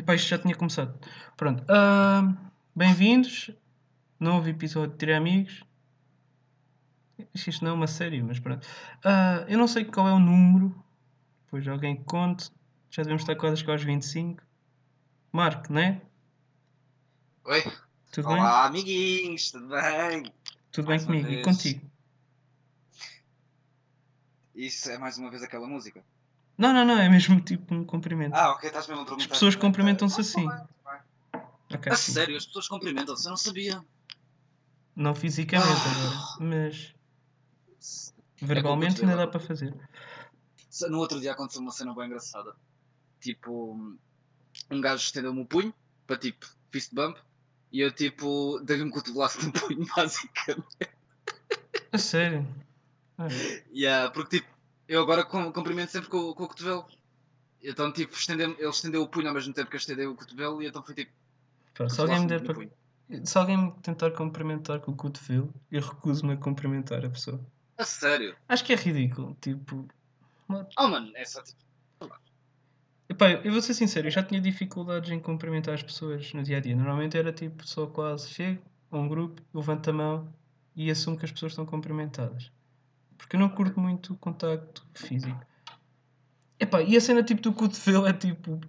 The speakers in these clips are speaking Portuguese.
Epá, isto já tinha começado. Pronto. ah, Bem-vindos. Novo episódio de Ter Amigos. Isto não é uma série, mas pronto. Ah, eu não sei qual é o número. Depois alguém conte. Já devemos estar quase aos 25. Marco, não é? Oi? Tudo bem? Olá, amiguinhos, tudo bem? Tudo bem mais uma comigo? E vez. contigo? Isso é mais uma vez aquela música? Não, não, não. É mesmo tipo um cumprimento. Ah, ok, estás mesmo a perguntar. As pessoas cumprimentam-se assim. tá bem, tá bem. Ok, A sim. sério, as pessoas cumprimentam-se, eu não sabia. Não fisicamente Ah. agora. Mas É verbalmente ainda dá para fazer. No outro dia aconteceu uma cena bem engraçada. Tipo, um gajo estendeu-me o punho para tipo fist bump e eu tipo dei-lhe um cotovelaço no punho, basicamente. A sério. Ah, Yeah, porque tipo, eu agora cum- cumprimento sempre com, com o cotovelo. Então tipo, estendeu ele estendeu o punho ao mesmo tempo que eu estendei o cotovelo e então foi tipo. pá, se alguém me der para. Se alguém me tentar cumprimentar com o cotovelo, eu recuso-me a cumprimentar a pessoa. A sério? Acho que é ridículo. Tipo. Oh mano, é só tipo. Epá, eu vou ser sincero, eu já tinha dificuldades em cumprimentar as pessoas no dia a dia. Normalmente era tipo só quase chego a um grupo, levanto a mão e assumo que as pessoas estão cumprimentadas. Porque eu não curto muito o contacto físico. Epá, e a cena tipo do cotovelo é tipo.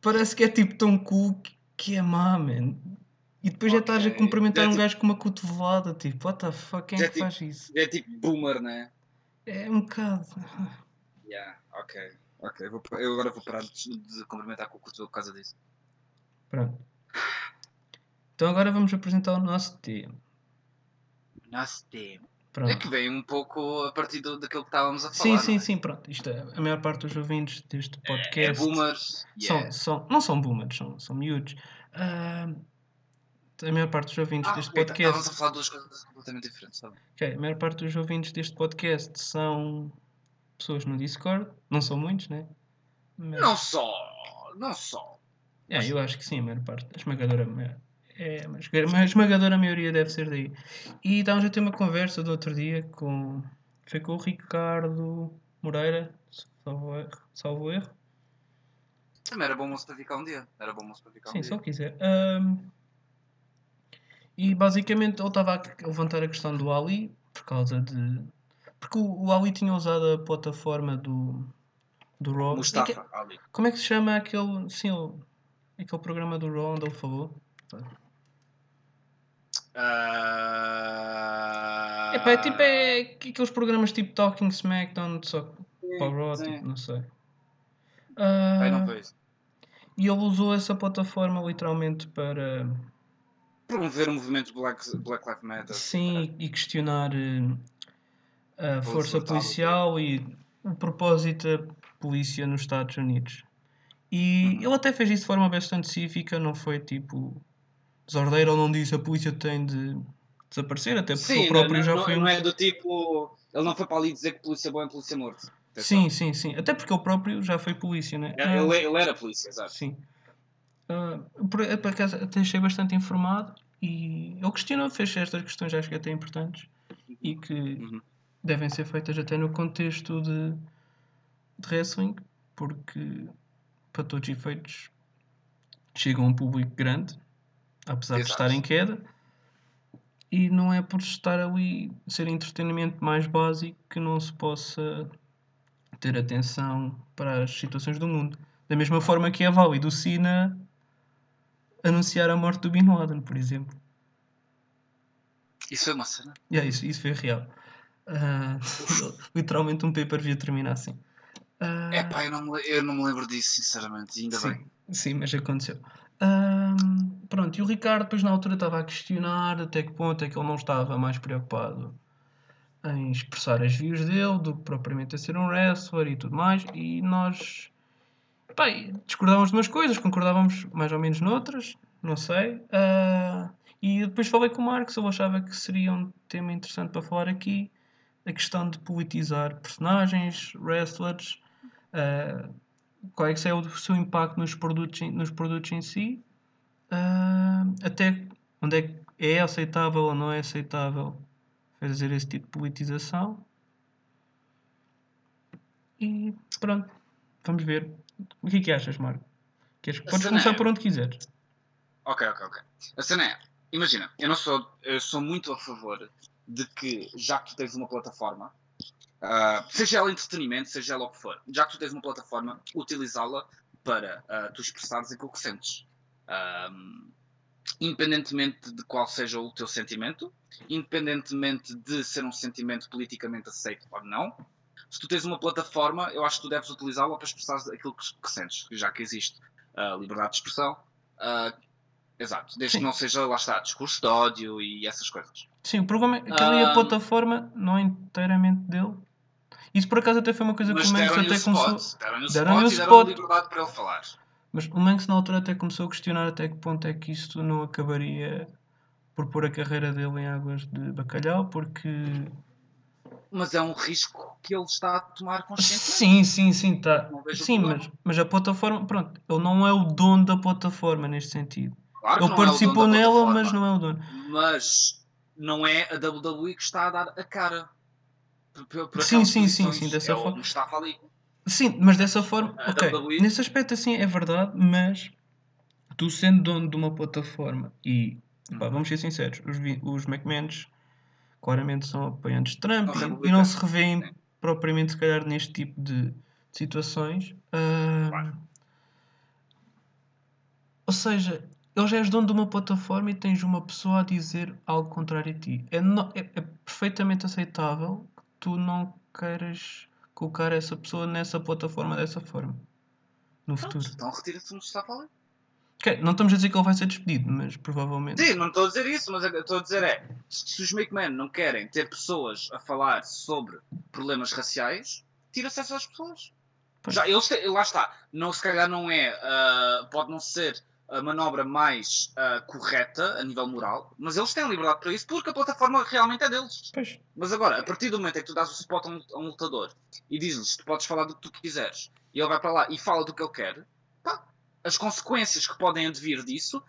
Parece que é tipo tão cool que- é má, man. E depois já estás a cumprimentar é um tipo- gajo com uma cotovelada, tipo, what the fuck, quem é é que tipo- faz isso? É tipo boomer, né? É um bocado. Yeah, ok. Ok, vou, eu agora vou parar de, de cumprimentar com o cotovelo por causa disso. Pronto. Então agora vamos apresentar o nosso tema. Nosso tema. Pronto. É que vem um pouco a partir do, daquilo que estávamos a Sim, falar. sim, não é? sim, pronto. Isto é, a maior parte dos ouvintes deste É podcast boomers. são, Yeah. são, não são boomers, são, são miúdos. Ah, a maior parte dos ouvintes Ah, deste tá- Estávamos podcast. a falar duas coisas completamente diferentes, tá bem? ok, a maior parte dos ouvintes deste podcast são pessoas no Discord. Não são muitos, né? Mas, Não só, não só. É, eu acho que sim, a maior parte. A esmagadora, ma- é, mas a esmagadora maioria deve ser daí. E estávamos a ter uma conversa do outro dia com. Foi com o Ricardo Moreira, salvo erro. Salvo erro. Também era bom moço para ficar um dia. Era bom moço para ficar Sim, um dia. ele quiser. Ahm, e basicamente ele estava a levantar a questão do Ali por causa de. Porque o, o Ali tinha usado a plataforma do. do Raw. Mustafa Ali. Como é que se chama aquele. Sim, aquele programa do Raw onde ele falou? Ah... Epá, é tipo é aqueles programas tipo Talking Smackdown, só que para o Raw, tipo, não sei. Ah, não vejo. e ele usou essa plataforma literalmente para Promover o movimento Black, Black Lives Matter. sim e questionar eh, a força policial e o propósito da polícia nos Estados Unidos. E Uhum. ele até fez isso de forma bastante cívica, não foi tipo desordeiro, ele não disse a polícia tem de desaparecer, até porque Sim, o próprio não, já não, foi não é do tipo. Ele não foi para ali dizer que polícia boa é polícia morto. Sim, sim, sim. Até porque ele próprio já foi polícia, né? É, Ele, ele era polícia, exato. Sim. Ah, por, por acaso até achei bastante informado e ele questionou, fez estas questões acho que até importantes e que Uhum. devem ser feitas até no contexto de, de wrestling, porque para todos os efeitos chegam a um público grande, apesar de Exato. estar em queda, e não é por estar ali ser entretenimento mais básico que não se possa ter atenção para as situações do mundo. Da mesma forma que é válido o Sina anunciar a morte do Bin Laden, por exemplo. Isso foi uma cena. Yeah, isso, isso foi real. Ah, literalmente um pay-per-view termina assim. Ah, É pá, eu não, me, eu não me lembro disso, sinceramente. Ainda sim, bem. sim, mas aconteceu. Ah, pronto, e o Ricardo depois na altura estava a questionar até que ponto é que ele não estava mais preocupado em expressar as views dele do que propriamente a ser um wrestler e tudo mais. E nós pá, discordávamos de umas coisas, concordávamos mais ou menos noutras, não sei. Ah, e depois falei com o Marcos, eu achava que seria um tema interessante para falar aqui. A questão de politizar personagens, wrestlers, ah, qual é que é o seu impacto nos produtos, nos produtos em si, ah, até onde é que é aceitável ou não é aceitável fazer esse tipo de politização. E pronto, vamos ver. O que é que achas, Marco? Queres, podes começar é- por onde quiseres. Ok, ok, ok. A cena é, imagina, eu não sou, eu sou muito a favor de que, já que tu tens uma plataforma, ah, seja ela entretenimento, seja ela o que for, já que tu tens uma plataforma, utilizá-la para ah, tu expressares aquilo que sentes. Ahm, independentemente de qual seja o teu sentimento, independentemente de ser um sentimento politicamente aceito ou não, se tu tens uma plataforma, eu acho que tu deves utilizá-la para expressar aquilo que, que sentes, já que existe a liberdade de expressão. ah, exato, desde Sim. que não seja, lá está, discurso de ódio e essas coisas. Sim, o problema é que ali a Ahm. plataforma não é inteiramente dele. Isso por acaso até foi uma coisa que o o até começou. deram-lhe o deram-lhe spot o e deram-lhe spot. liberdade para ele falar. Mas o Manx na altura até começou a questionar até que ponto é que isto não acabaria por pôr a carreira dele em águas de bacalhau, porque. Mas é um risco que ele está a tomar conscientemente. Sim, sim, sim, tá. Sim, mas, mas a plataforma, pronto, ele não é o dono da plataforma neste sentido. Claro Ele é participou da nela, mas não é o dono. Mas não é a WWE que está a dar a cara. Por- por- por Sim, sim, sim, sim, dessa é forma. Sim, mas dessa forma, A ok. WWE? Nesse aspecto assim é verdade, mas tu sendo dono de uma plataforma e pá, Uhum. vamos ser sinceros, os, os McMahons claramente são apoiantes de Trump e- e, não se revêem sim. propriamente se calhar neste tipo de situações. Ah, Claro. Ou seja, ele já és dono de uma plataforma e tens uma pessoa a dizer algo contrário a ti. É, no- é- é perfeitamente aceitável que tu não queiras colocar essa pessoa nessa plataforma dessa forma. No Pronto, futuro. então retira-se o Mustafa Ali. Ok, não estamos a dizer que ele vai ser despedido, mas provavelmente. Sim, não estou a dizer isso, mas estou a dizer é se os McMahon não querem ter pessoas a falar sobre problemas raciais, tira-se essas pessoas. Pois. Já, eles lá está. Não, se calhar não é. ah, pode não ser a manobra mais ah, correta a nível moral, mas eles têm liberdade para isso porque a plataforma realmente é deles. Pois. Mas agora, a partir do momento em que tu dás o spot a um, a um lutador e dizes-lhes tu podes falar do que tu quiseres e ele vai para lá e fala do que ele quer, pá, as consequências que podem advir disso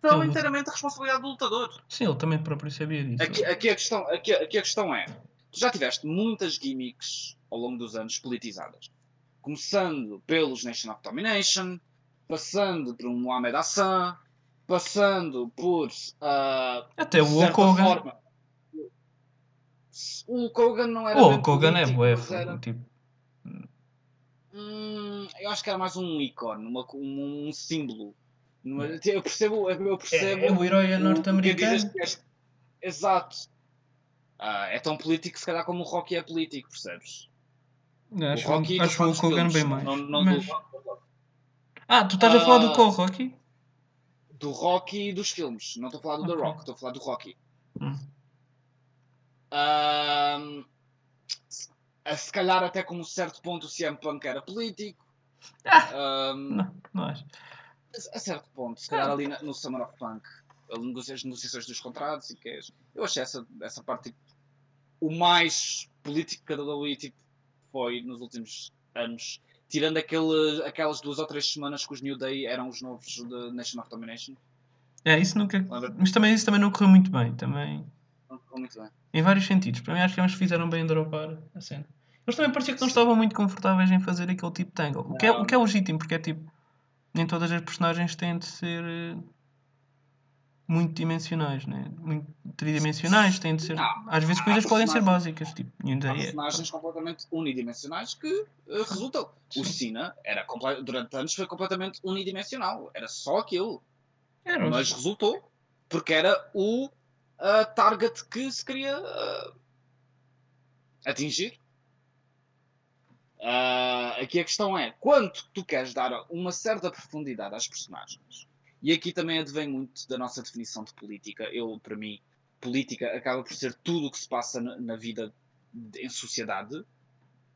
são inteiramente a responsabilidade do lutador. Sim, ele também próprio sabia disso. Aqui, aqui a questão, aqui, aqui a questão é: tu já tiveste muitas gimmicks ao longo dos anos politizadas. Começando pelos Nation of Domination, passando por um Mohamed Hassan, passando por. ah, Até o Hogan. forma- O Hulk Hogan não era. O bem Hulk Hogan é bué, era- tipo. Hum, eu acho que era mais um ícone, uma- um, um símbolo. Numa- Eu percebo, eu percebo. É, é o herói o- o que norte-americano. que Exato. Ah, é tão político se calhar como o Rocky é político, percebes? Acho, o Rocky acho o Hulk Hogan filmes, bem mais. Não, não Mas- do, Ah, tu estás a falar do Ah. qual Rocky? do Rocky e dos filmes. Não estou a falar do The Ok. Rock, estou a falar do Rocky. Hum. A se calhar até com um certo ponto o CM Punk era político. Ah. Ahm, Não, não acho. a certo ponto, se calhar ali na- no Summer of Punk, as negociações dos contratos e que é, eu achei essa, essa parte tipo, o mais político que a WWE tipo, foi nos últimos anos, tirando aquele, aquelas duas ou três semanas que os New Day eram os novos da Nation of Domination. É, isso nunca. Mas também isso também não correu muito bem. Também. Não ficou muito bem. Em vários sentidos. Para mim acho que eles fizeram bem em dropar a cena. Eles também parecia que não estavam muito confortáveis em fazer aquele tipo de angle. O que é, o que é legítimo, porque é tipo. Nem todas as personagens têm de ser eh, muito dimensionais, né? Muito tridimensionais, têm de ser. Não, Às vezes coisas podem ser básicas, tipo, Há é. personagens completamente unidimensionais que eh, resultam. O Sim. Cena era comple- durante anos foi completamente unidimensional. Era só aquilo. Era, mas resultou porque era o ah, target que se queria ah, atingir. Ah, aqui a questão é quanto tu queres dar uma certa profundidade às personagens. E aqui também advém muito da nossa definição de política. Eu, para mim, política acaba por ser tudo o que se passa na, na vida em sociedade.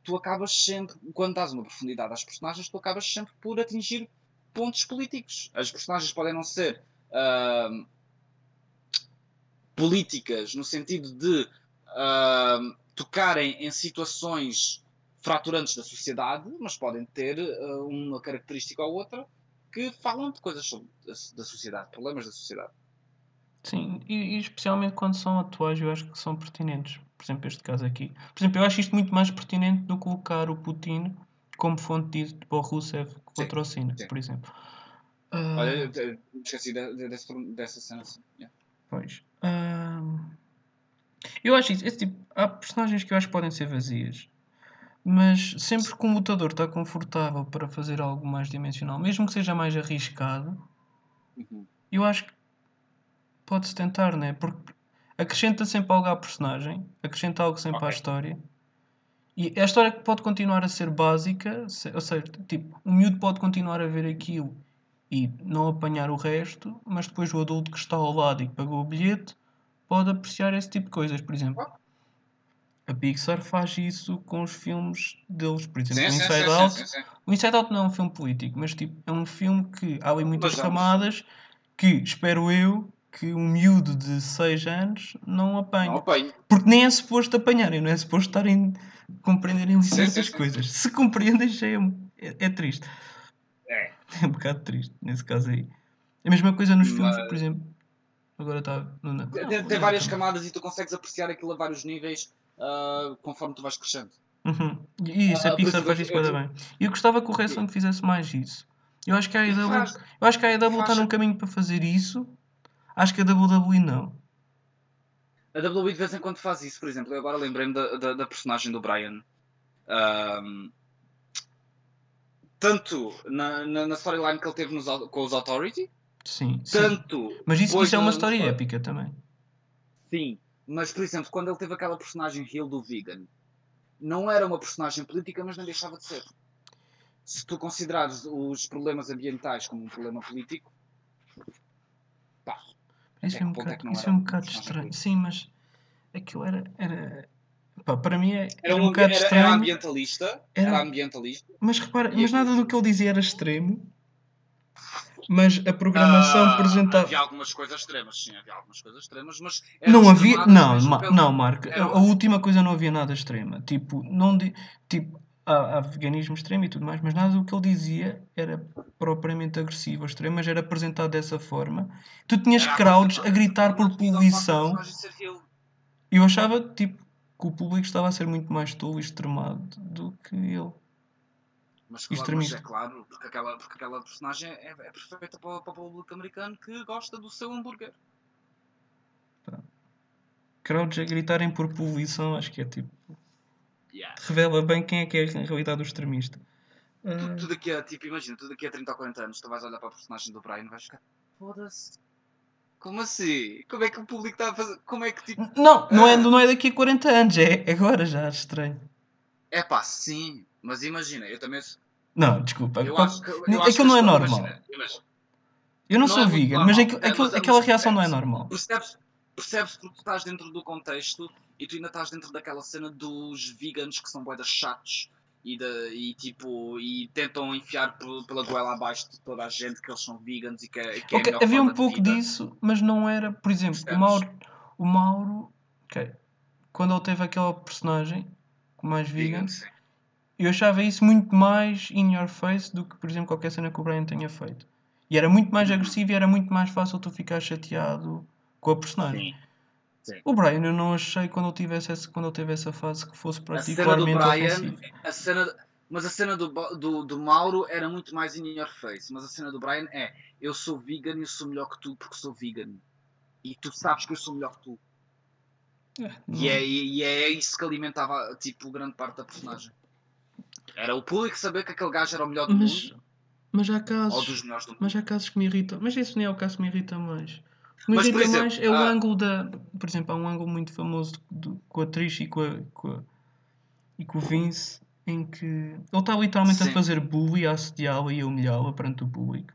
Tu acabas sempre, quando dás uma profundidade às personagens, tu acabas sempre por atingir pontos políticos. As personagens podem não ser ahm, políticas no sentido de ahm, tocarem em situações fraturantes da sociedade, mas podem ter ah, uma característica ou outra que falam de coisas sobre da, da sociedade, problemas da sociedade. Sim, e, e especialmente quando são atuais, eu acho que são pertinentes. Por exemplo, este caso aqui. Por exemplo, eu acho isto muito mais pertinente do que colocar o Putin como fonte de para o Rusev contra o sim. por exemplo. Ah, Olha, me esqueci dessa cena. Assim. Yeah. Pois. Ahm, eu acho isso. Esse tipo, há personagens que eu acho que podem ser vazias. Mas sempre que o mutador está confortável para fazer algo mais dimensional, mesmo que seja mais arriscado, Uhum. eu acho que pode-se tentar, né? Porque acrescenta sempre algo à personagem, acrescenta algo sempre à Ok. história. E a história pode continuar a ser básica, se- ou seja, tipo, o miúdo pode continuar a ver aquilo e não apanhar o resto, mas depois o adulto que está ao lado e que pagou o bilhete pode apreciar esse tipo de coisas. Por exemplo, a Pixar faz isso com os filmes deles, por exemplo, Sim, o Inside sim, Out. sim. O Inside Out não é um filme político, mas tipo, é um filme que há ali muitas Mas é camadas que, espero eu, que um miúdo de 6 anos não apanhe. Não apanho. Porque nem é suposto apanharem, não é suposto estarem compreenderem certas coisas. Se compreendem, já é, é, é triste. É. É um bocado triste, nesse caso aí. A mesma coisa nos filmes, Mas- por exemplo. Agora está. Não, não, Tem, não, várias não. camadas e tu consegues apreciar aquilo a vários níveis ah, conforme tu vais crescendo. Uhum. E isso, Ah, a por Pixar faz eu- isso eu- bem. E eu gostava que o Wrestling fizesse mais isso. Eu acho que a AEW, faz. eu acho que a AEW está num caminho para fazer isso. Acho que a WWE não. A WWE de vez em quando faz isso, por exemplo. Eu agora lembrei-me da, da, da personagem do Brian. Ahm, tanto na, na, na storyline que ele teve nos, com os Authority, Sim, sim. tanto. Mas isso, isso é uma história épica também. Sim, mas por exemplo, quando ele teve aquela personagem heel do Vegan, não era uma personagem política, mas nem deixava de ser. Se tu considerares os problemas ambientais como um problema político, pá, Isso é um é bocado, não isso era é um bocado estranho. político? Sim, mas aquilo era. era pá, para mim é- era, era, um, um, bocado era, era estranho. ambientalista, Era- era ambientalista. Mas repara, mas nada do que ele dizia era extremo. Mas a programação Ah, apresentava. Havia algumas coisas extremas, sim, havia algumas coisas extremas, mas Não havia. Não, Ma- pelo- não, Marco. A, Eram- a última coisa não havia nada extrema. Tipo, não di- tipo há, há veganismo extremo e tudo mais, mas nada do que ele dizia era propriamente agressivo ou extremo, mas era apresentado dessa forma. Tu tinhas Era crowds a gritar por poluição. eu achava tipo que o público estava a ser muito mais tolo e extremado do que ele. Mas, claro, mas é claro, porque aquela, porque aquela personagem é, é perfeita para, o- para o público americano que gosta do seu hambúrguer. Crowds a gritarem por poluição, acho que é tipo. Yeah. Revela bem quem é que é em realidade o extremista. Tu, Ah, tu daqui a, tipo, imagina, tu daqui a 30 ou 40 anos, tu vais olhar para a personagem do Brian e vais ficar, foda-se. Como assim? Como é que o público está a fazer? Como é que tipo. Não, não é, Ah. não é daqui a 40 anos, é agora já, estranho. É pá, sim, mas imagina, eu também. sou- Não, desculpa. Eu acho que. Eu aquilo acho que não é normal. Imagina, imagina, Eu não, não sou é vegan, normal. mas, aquilo- É, aquilo- mas- aquela mas reação não é normal. percebes, percebes porque tu estás dentro do contexto e tu ainda estás dentro daquela cena dos vegans que são boedas chatos e, de, e tipo e tentam enfiar pe- pela goela abaixo de toda a gente que eles são vegans e que, é- que é a Ok, melhor havia um pouco disso, mas não era, por exemplo, o? Mauro, o Mauro, ok, quando ele teve aquela personagem com mais vegan, Vegan, sim. eu achava isso muito mais in your face do que, por exemplo, qualquer cena que o Brian tenha feito. E era muito mais Uhum. agressivo e era muito mais fácil tu ficar chateado com a personagem. Sim. Sim. O Brian eu não achei quando ele, tivesse essa, quando ele teve essa fase que fosse A cena do particularmente Brian, a cena, mas a cena do, do, do Mauro era muito mais in your face. Mas a cena do Brian é: eu sou vegan e eu sou melhor que tu porque sou vegan. E tu sabes que eu sou melhor que tu. E é, e é isso que alimentava tipo grande parte da personagem. Era o público saber que aquele gajo era o melhor do Mas, mundo mas há ou casos. dos melhores do mundo. Mas há casos que me irritam. Mas esse nem é o caso que me irrita mais. O que me Mas, irrita exemplo, mais é o ângulo da. Por exemplo, há um ângulo muito famoso do- com a atriz e com, a, com, a- e com o Vince em que ele está literalmente a Sim. fazer bullying, a assediá-la e a humilhá-la perante o público.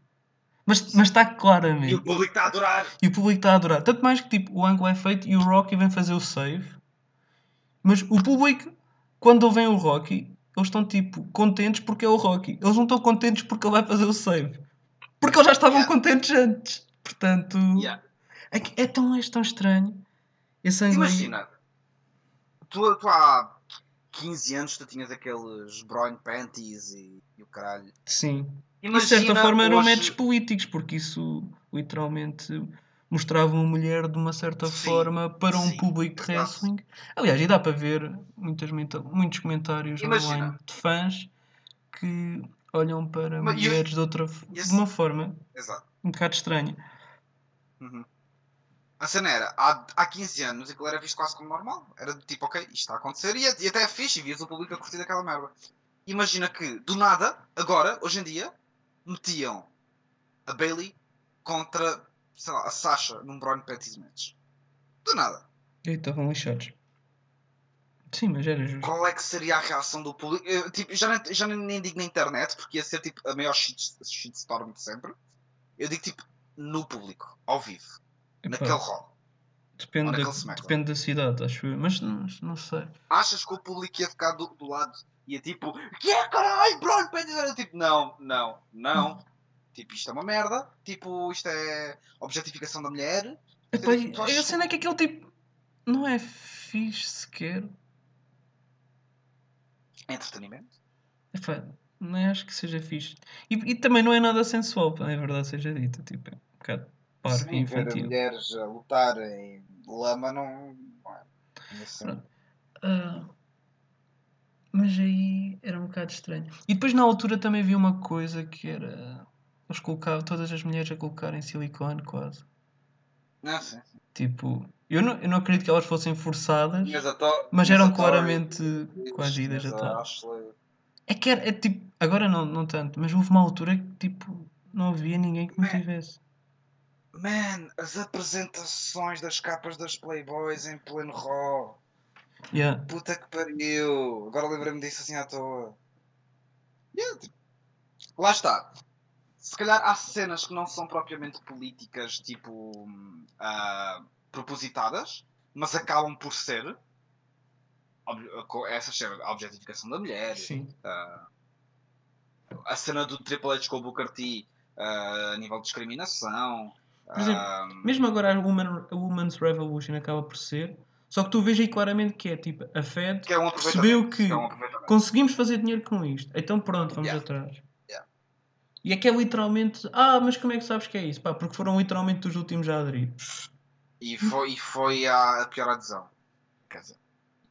Mas, mas está E claramente. o público está a adorar. E o público está a adorar. Tanto mais que tipo, o ângulo é feito e o Rocky vem fazer o save. Mas o público, quando vem o Rocky, eles estão tipo contentes porque é o Rocky. Eles não estão contentes porque ele vai fazer o save. Porque eles já estavam Yeah. contentes antes. Portanto, Yeah. é, é, tão, é tão estranho. Esse ângulo Imagina, tu, tu há 15 anos tu tinhas aqueles Brown Panties e, e o caralho. Sim. E de Imagina certa forma eram hoje- métodos políticos, porque isso literalmente mostrava uma mulher de uma certa Sim, forma para um sim, público de wrestling. Aliás, e dá para ver muitas, muitos comentários Imagina. online de fãs que olham para Mas e eu- mulheres de outra de uma forma Exato. um bocado estranha. Uhum. A cena era, há, há 15 anos aquilo era visto quase como normal. Era do tipo, ok, isto está a acontecer e, e até é fixe e vias o público a curtir daquela merda. Imagina que, do nada, agora, hoje em dia, metiam a Bailey contra, sei lá, a Sasha num Braun Pettis match. Do nada. E estavam lixados. Sim, mas era justo. Qual é que seria a reação do público? Eu, tipo, já, nem, já nem, digo na internet, porque ia ser tipo a maior shit, shitstorm de sempre. Eu digo tipo no público, ao vivo, Epá, naquele hall. depende, da, depende da cidade, acho eu. Mas não, não sei. Achas que o público ia ficar do, do lado e ia tipo, que é caralho, Pettis? Era tipo, não, não, não. Tipo, isto é uma merda. Tipo, isto é objetificação da mulher. Epá, Tu achas a cena é que aquele tipo não é fixe sequer. É entretenimento. Epá, nem acho que seja fixe. E, e também não é nada sensual, é verdade seja dita. Tipo, é um bocado parvo Sim, ver infantil. mulheres a lutar em lama não. não é. Assim. Pronto. Mas aí era um bocado estranho. E depois na altura também havia uma coisa que era. Eles colocavam todas as mulheres a colocarem silicone quase. Ah, sim. Tipo, eu não, eu não acredito que elas fossem forçadas, a to- mas eram claramente coagidas a tal. É que era, é tipo, agora não, não tanto, mas houve uma altura que tipo, não havia ninguém que me tivesse. Man, as apresentações das capas das Playboys em pleno Raw. Yeah. Puta que pariu! Agora lembrei-me disso assim à toa. Yeah, tipo, Lá está. Se calhar há cenas que não são propriamente políticas, tipo. ah, propositadas, mas acabam por ser. Essas cenas, a objetificação da mulher, Sim. ah, a cena do Triple H com o Booker T ah, a nível de discriminação. Por exemplo, Mesmo agora a, Woman, a Woman's Revolution acaba por ser, só que tu vês aí claramente que é tipo, a Fed que é um percebeu que é um conseguimos fazer dinheiro com isto, então pronto, vamos Yeah. atrás. Yeah. E é que é literalmente, ah, mas como é que sabes que é isso? Pá, porque foram literalmente os últimos a aderir. E foi, e foi a, a pior adesão. Quer dizer,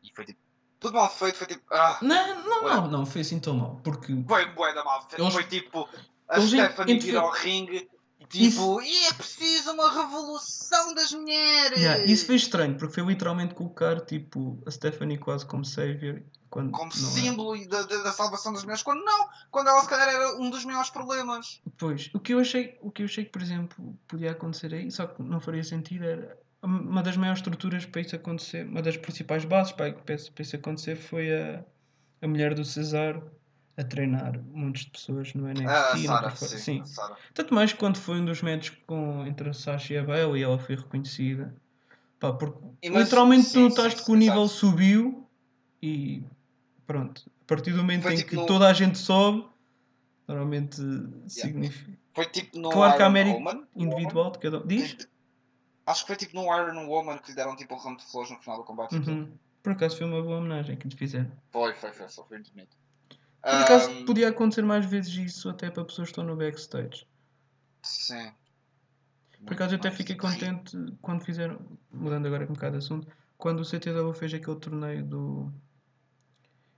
e foi tipo. Tudo mal feito, foi tipo. Ah, Não, não, Ué. não, não, foi assim tão mal, porque foi bué da mal feito. Eles- Foi tipo. A Stephanie vir ao ringue. Tipo, e é preciso uma revolução das mulheres! Yeah, isso foi estranho, porque foi literalmente colocar tipo a Stephanie quase como savior quando Como é. símbolo e da, da, salvação das mulheres, quando não, quando ela se calhar era um dos maiores problemas. Pois, o que eu achei, o que eu achei que, por exemplo, podia acontecer aí, só que não faria sentido, era uma das maiores estruturas para isso acontecer, uma das principais bases para, para isso para isso acontecer foi a, a mulher do Cesar a treinar montes de pessoas no NXT. Ah, a e foi- sim. a Sarah. Tanto mais que quando foi um dos matches com, entre a Sasha e a Bailey, ela foi reconhecida. Pá, porque E mas- literalmente sim, tu notaste sim, que o nível exato. subiu e pronto. A partir do momento Foi em tipo que no- toda a gente sobe, normalmente significa. Foi tipo no Claro que há Iron mérito Woman. individual de cada um. Diz? Acho que foi tipo no Iron Woman que lhe deram tipo um ramo de flores no final do combate. e. Uhum. Por acaso foi uma boa homenagem que lhe fizeram. Foi, foi, foi, só foi muito bonito. Por acaso Ahm, podia acontecer mais vezes isso até para pessoas que estão no backstage. Sim. Por acaso eu até fiquei mais. contente quando fizeram, mudando agora um bocado de assunto, quando o CTW fez aquele torneio do.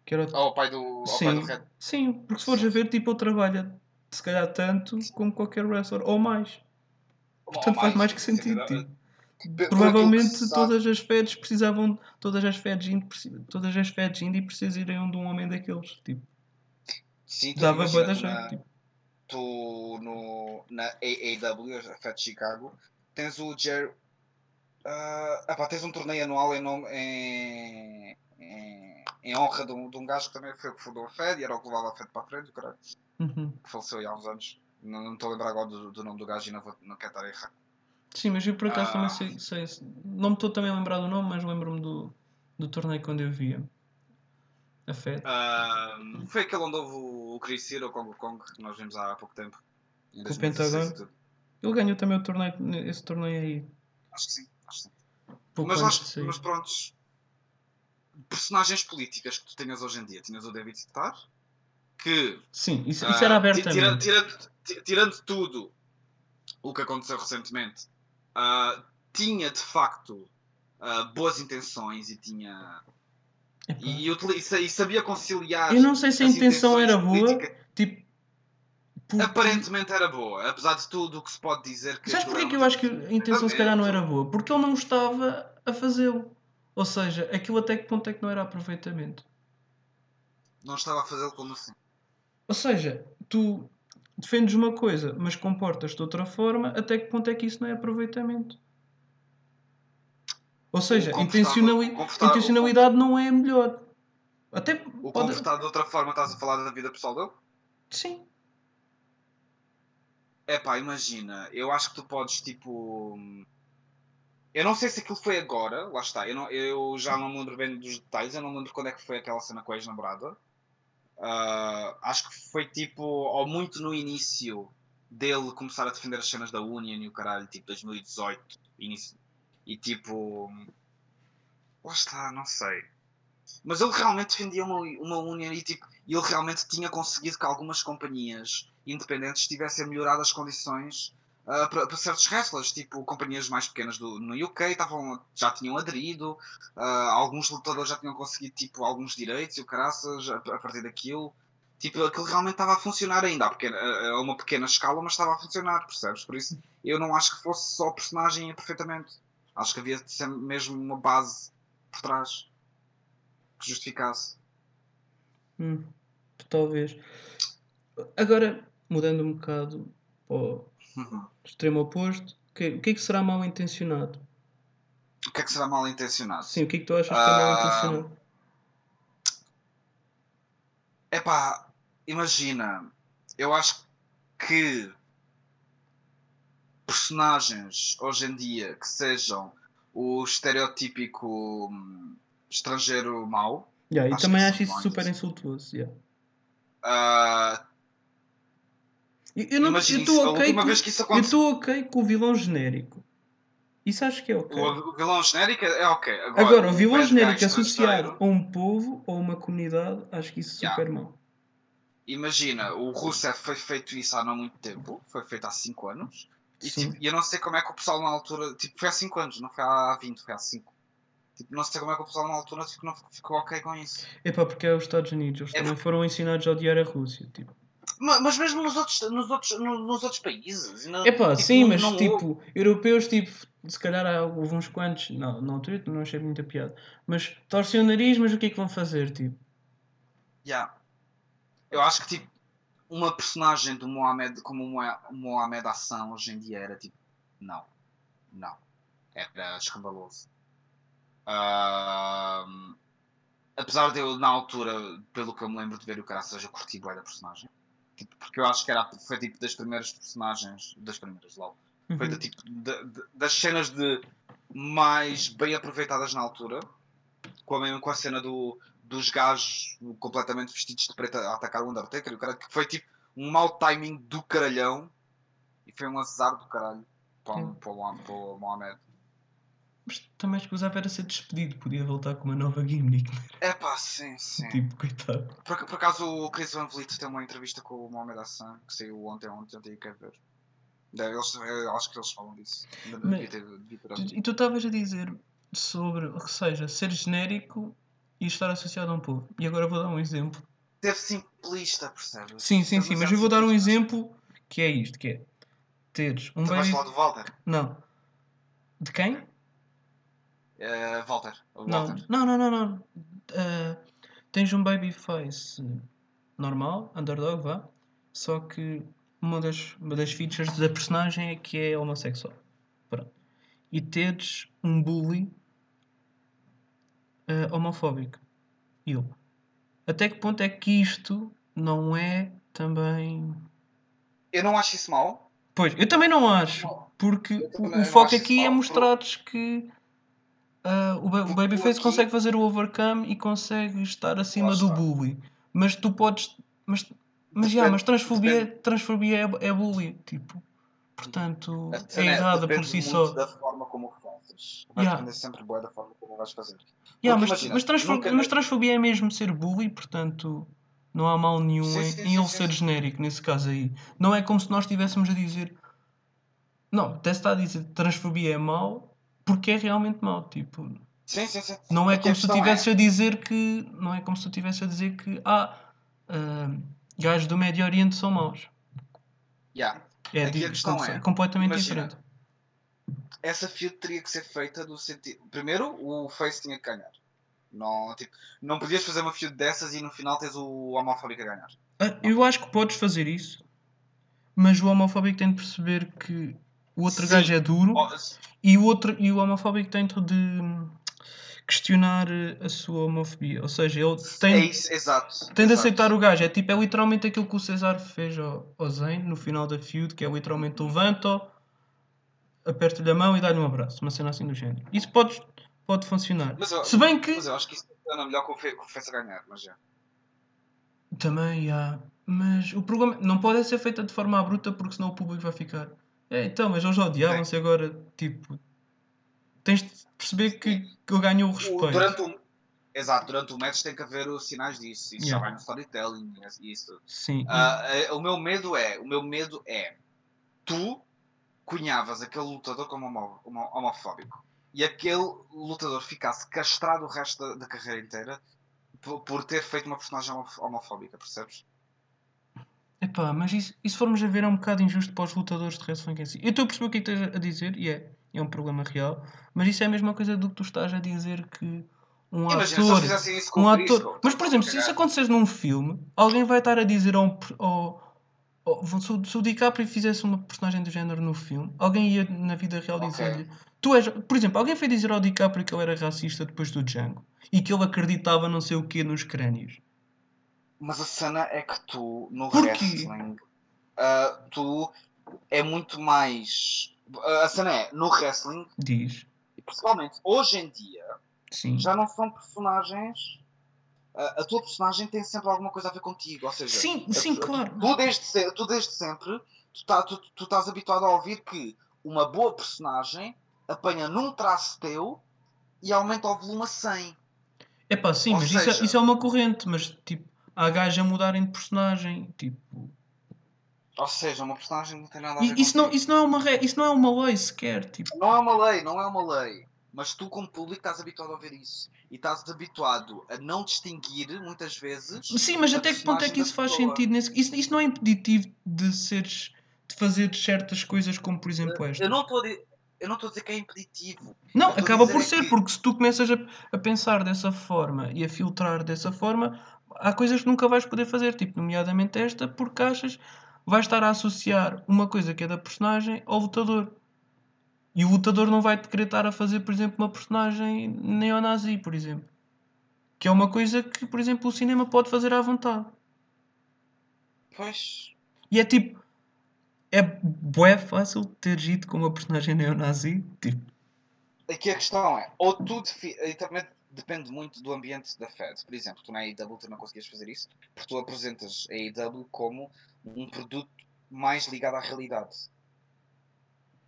Que era o Ao pai do, ao pai Sim, do Red. sim, porque se fores a ver, tipo, ele trabalha se calhar tanto como qualquer wrestler, ou mais. Portanto, faz mais que sentido. Tipo. Provavelmente todas as feds precisavam, todas as feds indie, preci- todas as feds indie precisariam de um homem daqueles. Tipo. Sim, tu imagina, boa da tu na-. Tipo. Tu no, na AAW, a Fed Chicago, tens o Jerry. ah, epá, tens um torneio anual em, nome, em, em, em honra de um, de um gajo que também foi o que fundou a Fed e era o que levava a Fed para a frente, caralho, Uhum. que faleceu há uns anos. Não, não estou a lembrar agora do, do nome do gajo e não, vou, não quero estar a errar. Sim, mas eu por acaso Ah. também sei, sei- Não me estou também a lembrar do nome, mas lembro-me do, do torneio quando eu via. A. Ah, foi aquele onde houve o, Chris Hero com o Kong que nós vimos há pouco tempo. Em Com o 2016 Pentagon? Ele ganhou também o torneio, esse torneio aí. Acho que sim, acho que sim. Pouco mas, acho, sair. mas prontos, personagens políticas que tu tenhas hoje em dia. Tinhas o David Starr, que Sim, isso, ah, isso era ti- abertamente. tira- tirando, ti- tirando tudo o que aconteceu recentemente, ah, tinha de facto ah, boas intenções e tinha. E, e e sa- sabia conciliar. Eu não sei se a as intenção era boa, tipo, Porque- Aparentemente era boa, apesar de tudo o que se pode dizer que. Sabes porquê que eu acho que a intenção se calhar não era boa? Porque ele não estava a fazê-lo. Ou seja, aquilo até que ponto é que não era aproveitamento? Não estava a fazê-lo como assim. Ou seja, tu defendes uma coisa, mas comportas-te de outra forma, até que ponto é que isso não é aproveitamento? Ou seja, comportava- intencionali- o comportava- intencionalidade não é melhor. Até O pode... comportar de outra forma, estás a falar da vida pessoal dele? Sim. É pá, imagina, eu acho que tu podes tipo. Eu não sei se aquilo foi agora, lá está, eu, não- eu já não me lembro bem dos detalhes, eu não me lembro quando é que foi aquela cena com a ex-namorada. Ah, acho que foi tipo, ou muito no início dele começar a defender as cenas da Union e o caralho, tipo 2018, início. E tipo. Lá está, não sei. Mas ele realmente defendia uma, uma Union e tipo, ele realmente tinha conseguido que algumas companhias independentes tivessem melhorado as condições ah, para, certos wrestlers, tipo companhias mais pequenas do, no UK estavam, já tinham aderido, ah, alguns lutadores já tinham conseguido tipo, alguns direitos e o caraças a, a partir daquilo. Tipo, aquilo realmente estava a funcionar ainda, a, pequena, a- uma pequena escala, mas estava a funcionar, percebes? Por isso eu não acho que fosse só personagem perfeitamente. Acho que havia ser mesmo uma base por trás que justificasse. Hum, talvez. Agora, mudando um bocado para o Uhum. extremo oposto, o que, que é que será mal intencionado? O que é que será mal intencionado? Sim, o que é que tu achas que é mal Ah, intencionado? Epá, imagina, eu acho que personagens hoje em dia que sejam o estereotípico hum, estrangeiro mau, Yeah, e também acho são isso super intencionados. insultuoso. yeah. ah, Eu- não estou ok, com- que isso eu ok com o vilão genérico. Isso acho que é ok. o, o vilão genérico é ok. Agora, Agora, o vilão genérico associado a um povo ou uma comunidade, acho que isso é Yeah. super mal. Imagina, o Rusev foi feito isso há não muito tempo, foi feito há 5 anos. E Sim. tipo, eu não sei como é que o pessoal na altura. Tipo, foi há 5 anos, não foi há 20, foi há 5. Tipo, não sei como é que o pessoal na altura tipo, não ficou ok com isso. Epá, porque é os Estados Unidos, eles É também foram ensinados a odiar a Rússia. Tipo. Ma- Mas, mesmo nos outros, nos outros, no- nos outros países. não- Epá, tipo, sim, não- mas não tipo, europeus, tipo, se calhar há- houve uns quantos, não, altura não achei muita piada, mas torcem o nariz, mas o que é que vão fazer? Tipo, Yeah. Eu acho que tipo, uma personagem do Mohamed como o Mohamed Hassan hoje em dia era tipo. Não. Não. Era escandaloso. Ahm, apesar de eu, na altura, pelo que eu me lembro de ver o cara seja curti bué da personagem. Tipo, porque eu acho que era, foi tipo das primeiras personagens. Das primeiras, logo. Foi da, uhum. tipo, da- da- das cenas de mais bem aproveitadas na altura, com a, mesma, com a cena do, dos gajos completamente vestidos de preto a atacar o Undertaker, o cara, que foi tipo um mau timing do caralhão e foi um azar do caralho para, o- para, o para o Mohamed. mas também escusava era ser despedido, podia voltar com uma nova gimmick, É pá, sim, sim. tipo, coitado. Por, por acaso o Chris Van Vliet tem uma entrevista com o Mohamed Hassan que saiu ontem, ontem, ontem e quer ver. Deve- Eles, eu acho que eles falam disso. Mas- devia ter, devia ter E tu estavas a dizer sobre, ou seja, ser genérico e estar associado a um povo. E agora vou dar um exemplo. Teve simplista, percebes? Sim, sim, sim, mas eu vou dar um exemplo que é isto, que é teres um Tu vais baby... falar do Walter? Não. De quem? Eh, Walter. Não, Walter. não, não, não, não. Ah, tens um babyface normal, underdog, vá. Só que uma das, uma das features da personagem é que é homossexual. Pronto. E teres um bully ah, homofóbico. Eu. Até que ponto é que isto não é também. Eu não acho isso mal. Pois, eu também não acho. Porque o, foco aqui é mal, mostrares que ah, o, o Babyface aqui- consegue fazer o overcome e consegue estar acima do bully. Mas tu podes. Mas, mas, já, mas transfobia, depende. transfobia é, é bully. Tipo, portanto, é errada por si só. da forma como o fazes. Vai Yeah. sempre bué da forma como vais fazer. Yeah, mas, imagina, mas, transfo- nunca- mas transfobia é mesmo ser bully, portanto não há mal nenhum Sim, em, sim, em ele sim, ser sim. genérico nesse caso aí. Não é como se nós estivéssemos a dizer. Não, até se está a dizer que transfobia é mau porque é realmente mau. Tipo, Sim, sim, sim. não é Aqui como se tu estivesse a dizer que. Não é como se tu estivesse a dizer que ah, ah, gajos do Médio Oriente são maus. Yeah. É, a questão é, completamente imagina, diferente. Essa feud teria que ser feita no sentido. Primeiro, o Face tinha que ganhar. Não, tipo, não podias fazer uma feud dessas e no final tens o homofóbico a ganhar. Ah, Eu acho que podes fazer isso, mas o homofóbico tem de perceber que o outro Sim. gajo é duro Oh, e o, outro, e o homofóbico tem de questionar eh, a sua homofobia. Ou seja, ele é tem, isso, exato. tem de exato. aceitar o gajo. É tipo, é literalmente aquilo que o César fez ao, ao Zayn no final da feud, que é literalmente levanta-o, aperta-lhe a mão e dá-lhe um abraço. Uma cena assim do género. Isso pode, pode funcionar. Mas eu, Se bem que. mas eu acho que isso funciona melhor com o Fe- com o Face a ganhar. Mas já. Também há. Mas o programa não pode ser feito de forma bruta porque senão o público vai ficar. É, então, mas eles odiavam-se agora. Tipo. Tens de perceber que, que ele ganhou o O- respeito. durante o, exato, durante o match tem que haver os sinais disso. Isso já Yeah. vai no storytelling e isso. Sim. Eh, o meu medo é, o meu medo é, tu cunhavas aquele lutador como homo- homo- homofóbico e aquele lutador ficasse castrado o resto da, da carreira inteira por, por ter feito uma personagem homo- homofóbica, percebes? Epá, mas isso, se formos a ver é um bocado injusto para os lutadores de wrestling em si. Eu estou a perceber o que é que estás a dizer e é, é um problema real, mas isso é a mesma coisa do que tu estás a dizer que um Imagina, ator. fizessem isso com Um ator. Briscoe, Mas por exemplo, se isso acontecer num filme, alguém vai estar a dizer ao, ao- se, o, se o DiCaprio fizesse uma personagem do género no filme, alguém ia na vida real Ok. dizer-lhe. Tu és, por exemplo, alguém foi dizer ao DiCaprio que ele era racista depois do Django e que ele acreditava não sei o quê nos crânios. Mas a cena é que tu, no Porquê? wrestling, ah, tu é muito mais. A cena é, no wrestling, Diz. e principalmente hoje em dia, Sim. já não são personagens. A, a tua personagem tem sempre alguma coisa a ver contigo. Ou seja, Sim, a- sim, claro. Tu desde, tu desde sempre tu, tá, tu, tu estás habituado a ouvir que uma boa personagem apanha num traço teu e aumenta o volume a 100. É pá, sim, Ou mas isso, é, seja- isso é uma corrente, mas tipo, há gajos a mudarem de personagem. Tipo, Ou seja, uma personagem não tem nada a ver i- isso, não, isso, não é uma re- isso não é uma lei sequer. Tipo, Não é uma lei, não é uma lei. Mas tu, como público, estás habituado a ouvir isso. E estás habituado a não distinguir, muitas vezes. Sim, mas até que ponto é que isso faz pessoa. sentido? Nesse... Isso, isso não é impeditivo de seres de fazer certas coisas como por exemplo esta. Eu não estou eu não estou a dizer que é impeditivo. Não, acaba por ser, que- porque se tu começas a, a pensar dessa forma e a filtrar dessa forma, há coisas que nunca vais poder fazer, tipo, nomeadamente esta, porque achas vais estar a associar uma coisa que é da personagem ao lutador. E o lutador não vai querer estar a fazer, por exemplo, uma personagem neonazi, por exemplo. Que é uma coisa que, por exemplo, o cinema pode fazer à vontade. Pois. E é tipo. É bué fácil ter ido com uma personagem neonazi. Tipo, Aqui a questão é, ou tu e também depende muito do ambiente da Fed. Por exemplo, tu na AEW tu não conseguias fazer isso, porque tu apresentas a AEW como um produto mais ligado à realidade.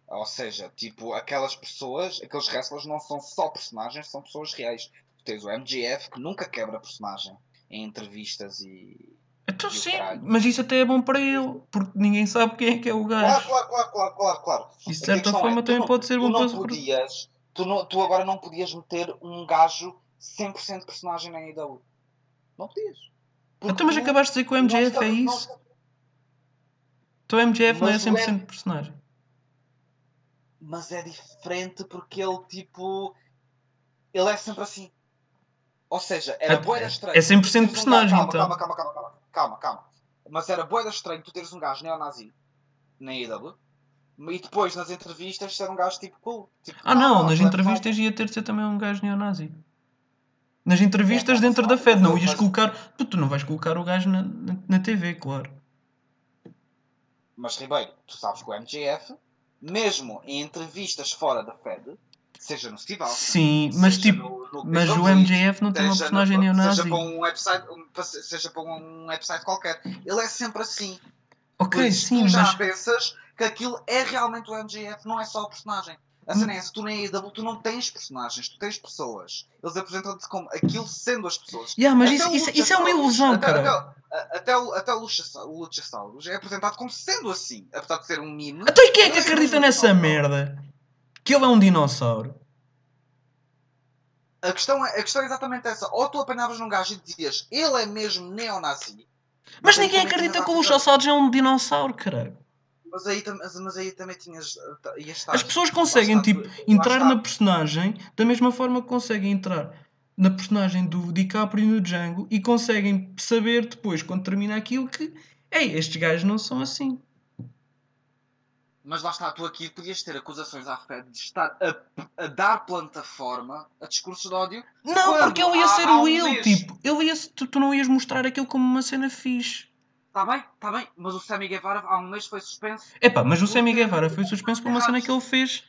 Ou seja, tipo, aquelas pessoas, aqueles wrestlers não são só personagens, são pessoas reais. Tu tens o MGF que nunca quebra personagem em entrevistas e. então E sim, caralho. mas isso até é bom para ele, porque ninguém sabe quem é que é o gajo. claro, claro, claro, claro, claro. E de certa forma tu também não- pode ser bom não para podias, tu, não, tu agora não podias meter um gajo 100% personagem na AEW. Não podias. Porque Então, mas tu acabaste de dizer que o não estás- é não isso. estás- Então o MJF não é Mas o 100% personagem. Mas é diferente porque ele, tipo. Ele é sempre assim. Ou seja, era É- boeda estranho. é 100% tu teres um personagem, gajo- então. calma, calma, calma, calma, calma, calma, calma. Mas era boeda estranho tu teres um gajo neonazi na AEW e depois nas entrevistas ser um gajo tipo cool. Tipo, Ah não, nas tu és entrevistas ia ter de ser também um gajo neonazi. Nas entrevistas É, dentro mas da não, Fed, não mas- ias colocar. Tu, tu não vais colocar o gajo na, na, na TV, claro. Mas Ribeiro, tu sabes que o MJF, mesmo em entrevistas fora da Fed, seja no Austin, Sim, mas seja tipo. no- no Mas o MJF não tem uma seja personagem no- neonazi. Seja para um website, seja para um website qualquer, ele é sempre assim. Ok, isso, sim, tu já mas. pensas que aquilo é realmente o MJF, não é só o personagem. A cena é essa, tu na AEW tu não tens personagens, tu tens pessoas. Eles apresentam-te como aquilo sendo as pessoas. Yeah, mas Até isso, isso, isso é uma ilusão, até, cara. Até, até, o- até o Lucha, o Luchasaurus é apresentado como sendo assim, apesar de ser um mime. Então e quem é que ele acredita nessa merda? Que ele é um dinossauro. A questão, é, a questão é exatamente essa. Ou tu apanhavas num gajo e dizias ele é mesmo neonazi. Mas ninguém acredita que o Luchasaurus é um dinossauro, caralho. Mas aí, mas, aí também tinhas. eh, As pessoas conseguem, tipo, entrar na personagem da mesma forma que conseguem entrar na personagem do DiCaprio no Django e conseguem saber depois, quando termina aquilo, que ei, estes gajos não são assim. Mas lá está, tu aqui podias ter acusações à Fed de estar a, a dar plataforma a discursos de ódio. Não, porque ele ia ser o Will, tipo, ele ia, tu, tu não ias mostrar aquilo como uma cena fixe. Está bem, está bem, mas o Sammy Guevara há um mês foi suspenso. Epá, mas o Sammy Guevara foi suspenso por uma cena que ele fez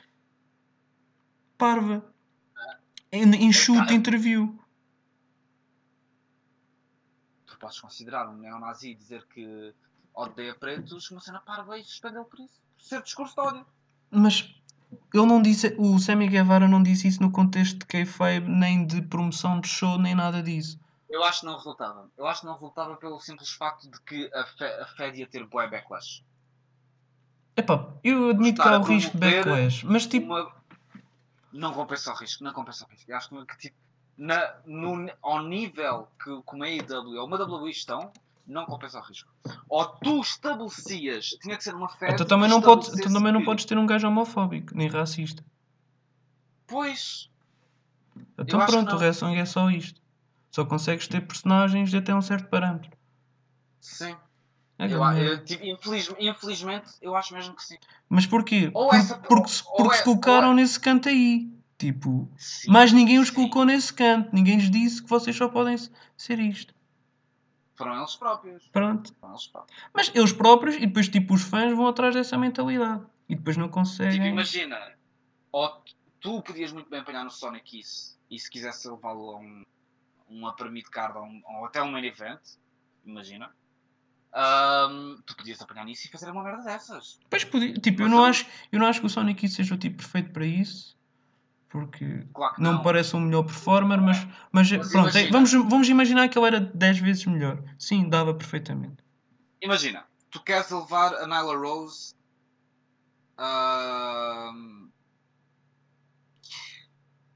parva. Em, em shoot Epá, interview. Tu podes considerar um neonazi dizer que odeia pretos uma cena parva e suspendeu por isso. Por ser discurso de ódio. Mas ele não disse, o Sammy Guevara não disse isso no contexto de kayfabe, nem de promoção de show, nem nada disso. Eu acho que não resultava. Eu acho que não resultava pelo simples facto de que a, Fe, a Fed ia ter bué backlash. Epá, eu admito que há o risco de backlash, mas tipo, Uma... Não compensa o risco, não compensa o risco. Eu acho que tipo, na, no, ao nível que como a AEW ou uma WWE estão, não compensa o risco. Ou tu estabelecias, tinha que ser uma Fed. tu também, que não podes, tu estabelecesse também não que- podes ter um gajo homofóbico, nem racista. Pois, Então que pronto, o wrestling é só isto. Só consegues ter personagens de até um certo parâmetro. sim. É Eu, eu, tipo, infeliz- infelizmente, eu acho mesmo que sim. Mas porquê? Ou Por- essa- porque se, porque é- se colocaram ou é- nesse canto aí. Tipo, Sim, mais ninguém os sim. colocou nesse canto. Ninguém lhes disse que vocês só podem ser isto. Foram eles próprios. Pronto. Eles próprios. Mas eles próprios e depois tipo os fãs vão atrás dessa mentalidade. E depois não Tipo, conseguem. imagina, ou tu podias muito bem apanhar no Sonic isso e se quisesse levá-lo a um, uma Pyramid Card ou, um- ou até um main event, imagina, ahm, tu podias apanhar nisso e fazer uma merda dessas. Pois podia. Tipo, eu não, acho, eu não acho que o Sonic seja o tipo perfeito para isso. Porque Claro não, não. me parece um melhor performer, mas, mas, Mas pronto, imagina. vamos, vamos imaginar que ele era 10 vezes melhor. Sim, dava perfeitamente. Imagina, tu queres levar a Nyla Rose. ahm,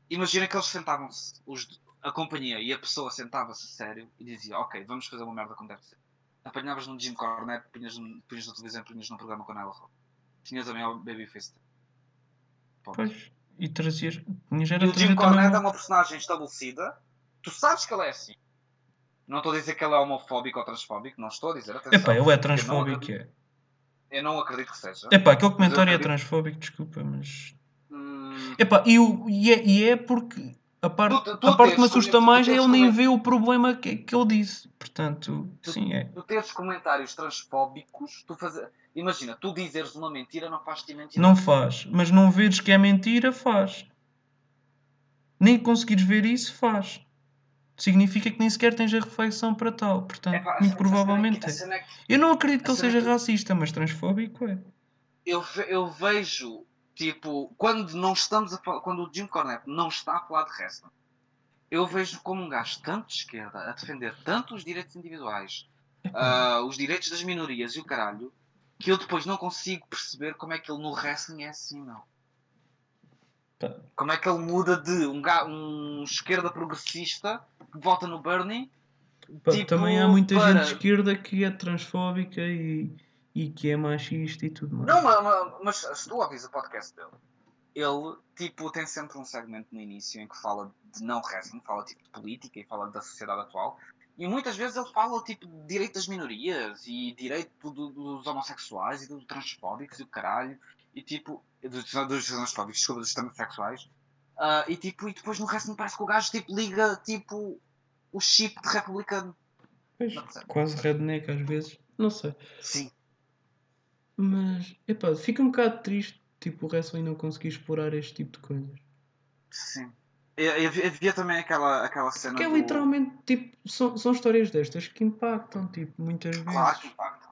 imagina que eles sentavam-se, os- a companhia e a pessoa sentava-se a sério e dizia: Ok, vamos fazer uma merda como deve ser. Apanhavas no Jim Cornette, punhas, no- punhas na televisão, punhas num programa com a. Tinhas também ao Babyface. Ponto. Pois. E trazias. Tinhas E era o Jim trazer também. Cornette é um- uma personagem estabelecida. Tu sabes que ele é assim. Não estou a dizer que ele é homofóbico ou transfóbico, não estou a dizer. Atenção, Epá, ele é porque eu não transfóbico. acredito- É. Eu não acredito que seja. Epá, aquele comentário é acredito- transfóbico, desculpa, mas. Hum, Epá, e, o, e, é, e é porque a parte, Tu- tu a parte que me assusta mais é ele nem vê o problema que, que ele disse. Portanto, Tu- sim, é. tu teres comentários transfóbicos, tu fazer... imagina, tu dizeres uma mentira não faz-te mentira. Não faz. Mas não veres que é mentira, faz. Nem conseguires ver isso, faz. Significa que nem sequer tens a reflexão para tal. Portanto, Epá, a muito provavelmente é. cena é que Eu não acredito que ele é seja que- racista, mas transfóbico é. eu, eu vejo, tipo, quando não estamos a falar, quando o Jim Cornette não está a falar de wrestling, eu vejo como um gajo tanto de esquerda a defender tanto os direitos individuais, ah, os direitos das minorias e o caralho, que eu depois não consigo perceber como é que ele no wrestling é assim, não. Pá. Como é que ele muda de um, um esquerda progressista que vota no Bernie Pá, Tipo, também há muita para- gente de esquerda que é transfóbica e, e que é machista e tudo mais. Não, ma- ma- mas, se tu ouvis o podcast dele, ele tipo, tem sempre um segmento no início em que fala de não wrestling, fala tipo de política e fala da sociedade atual. E muitas vezes ele fala tipo de direito das minorias e direito do- dos homossexuais e dos transfóbicos e o caralho. E tipo, dos, dos transfóbicos, desculpa, dos transexuais. Ah, e tipo, e depois no wrestling parece que o gajo tipo, liga tipo o chip de republicano. Pois, quase redneck às vezes. Não sei. Sim. Mas, epá, fica um bocado triste, tipo, o wrestling não conseguir explorar este tipo de coisas. Sim. Havia, também aquela, aquela cena. Porque é do- literalmente, tipo, são, são histórias destas que impactam, tipo, muitas vezes. Claro que impacta.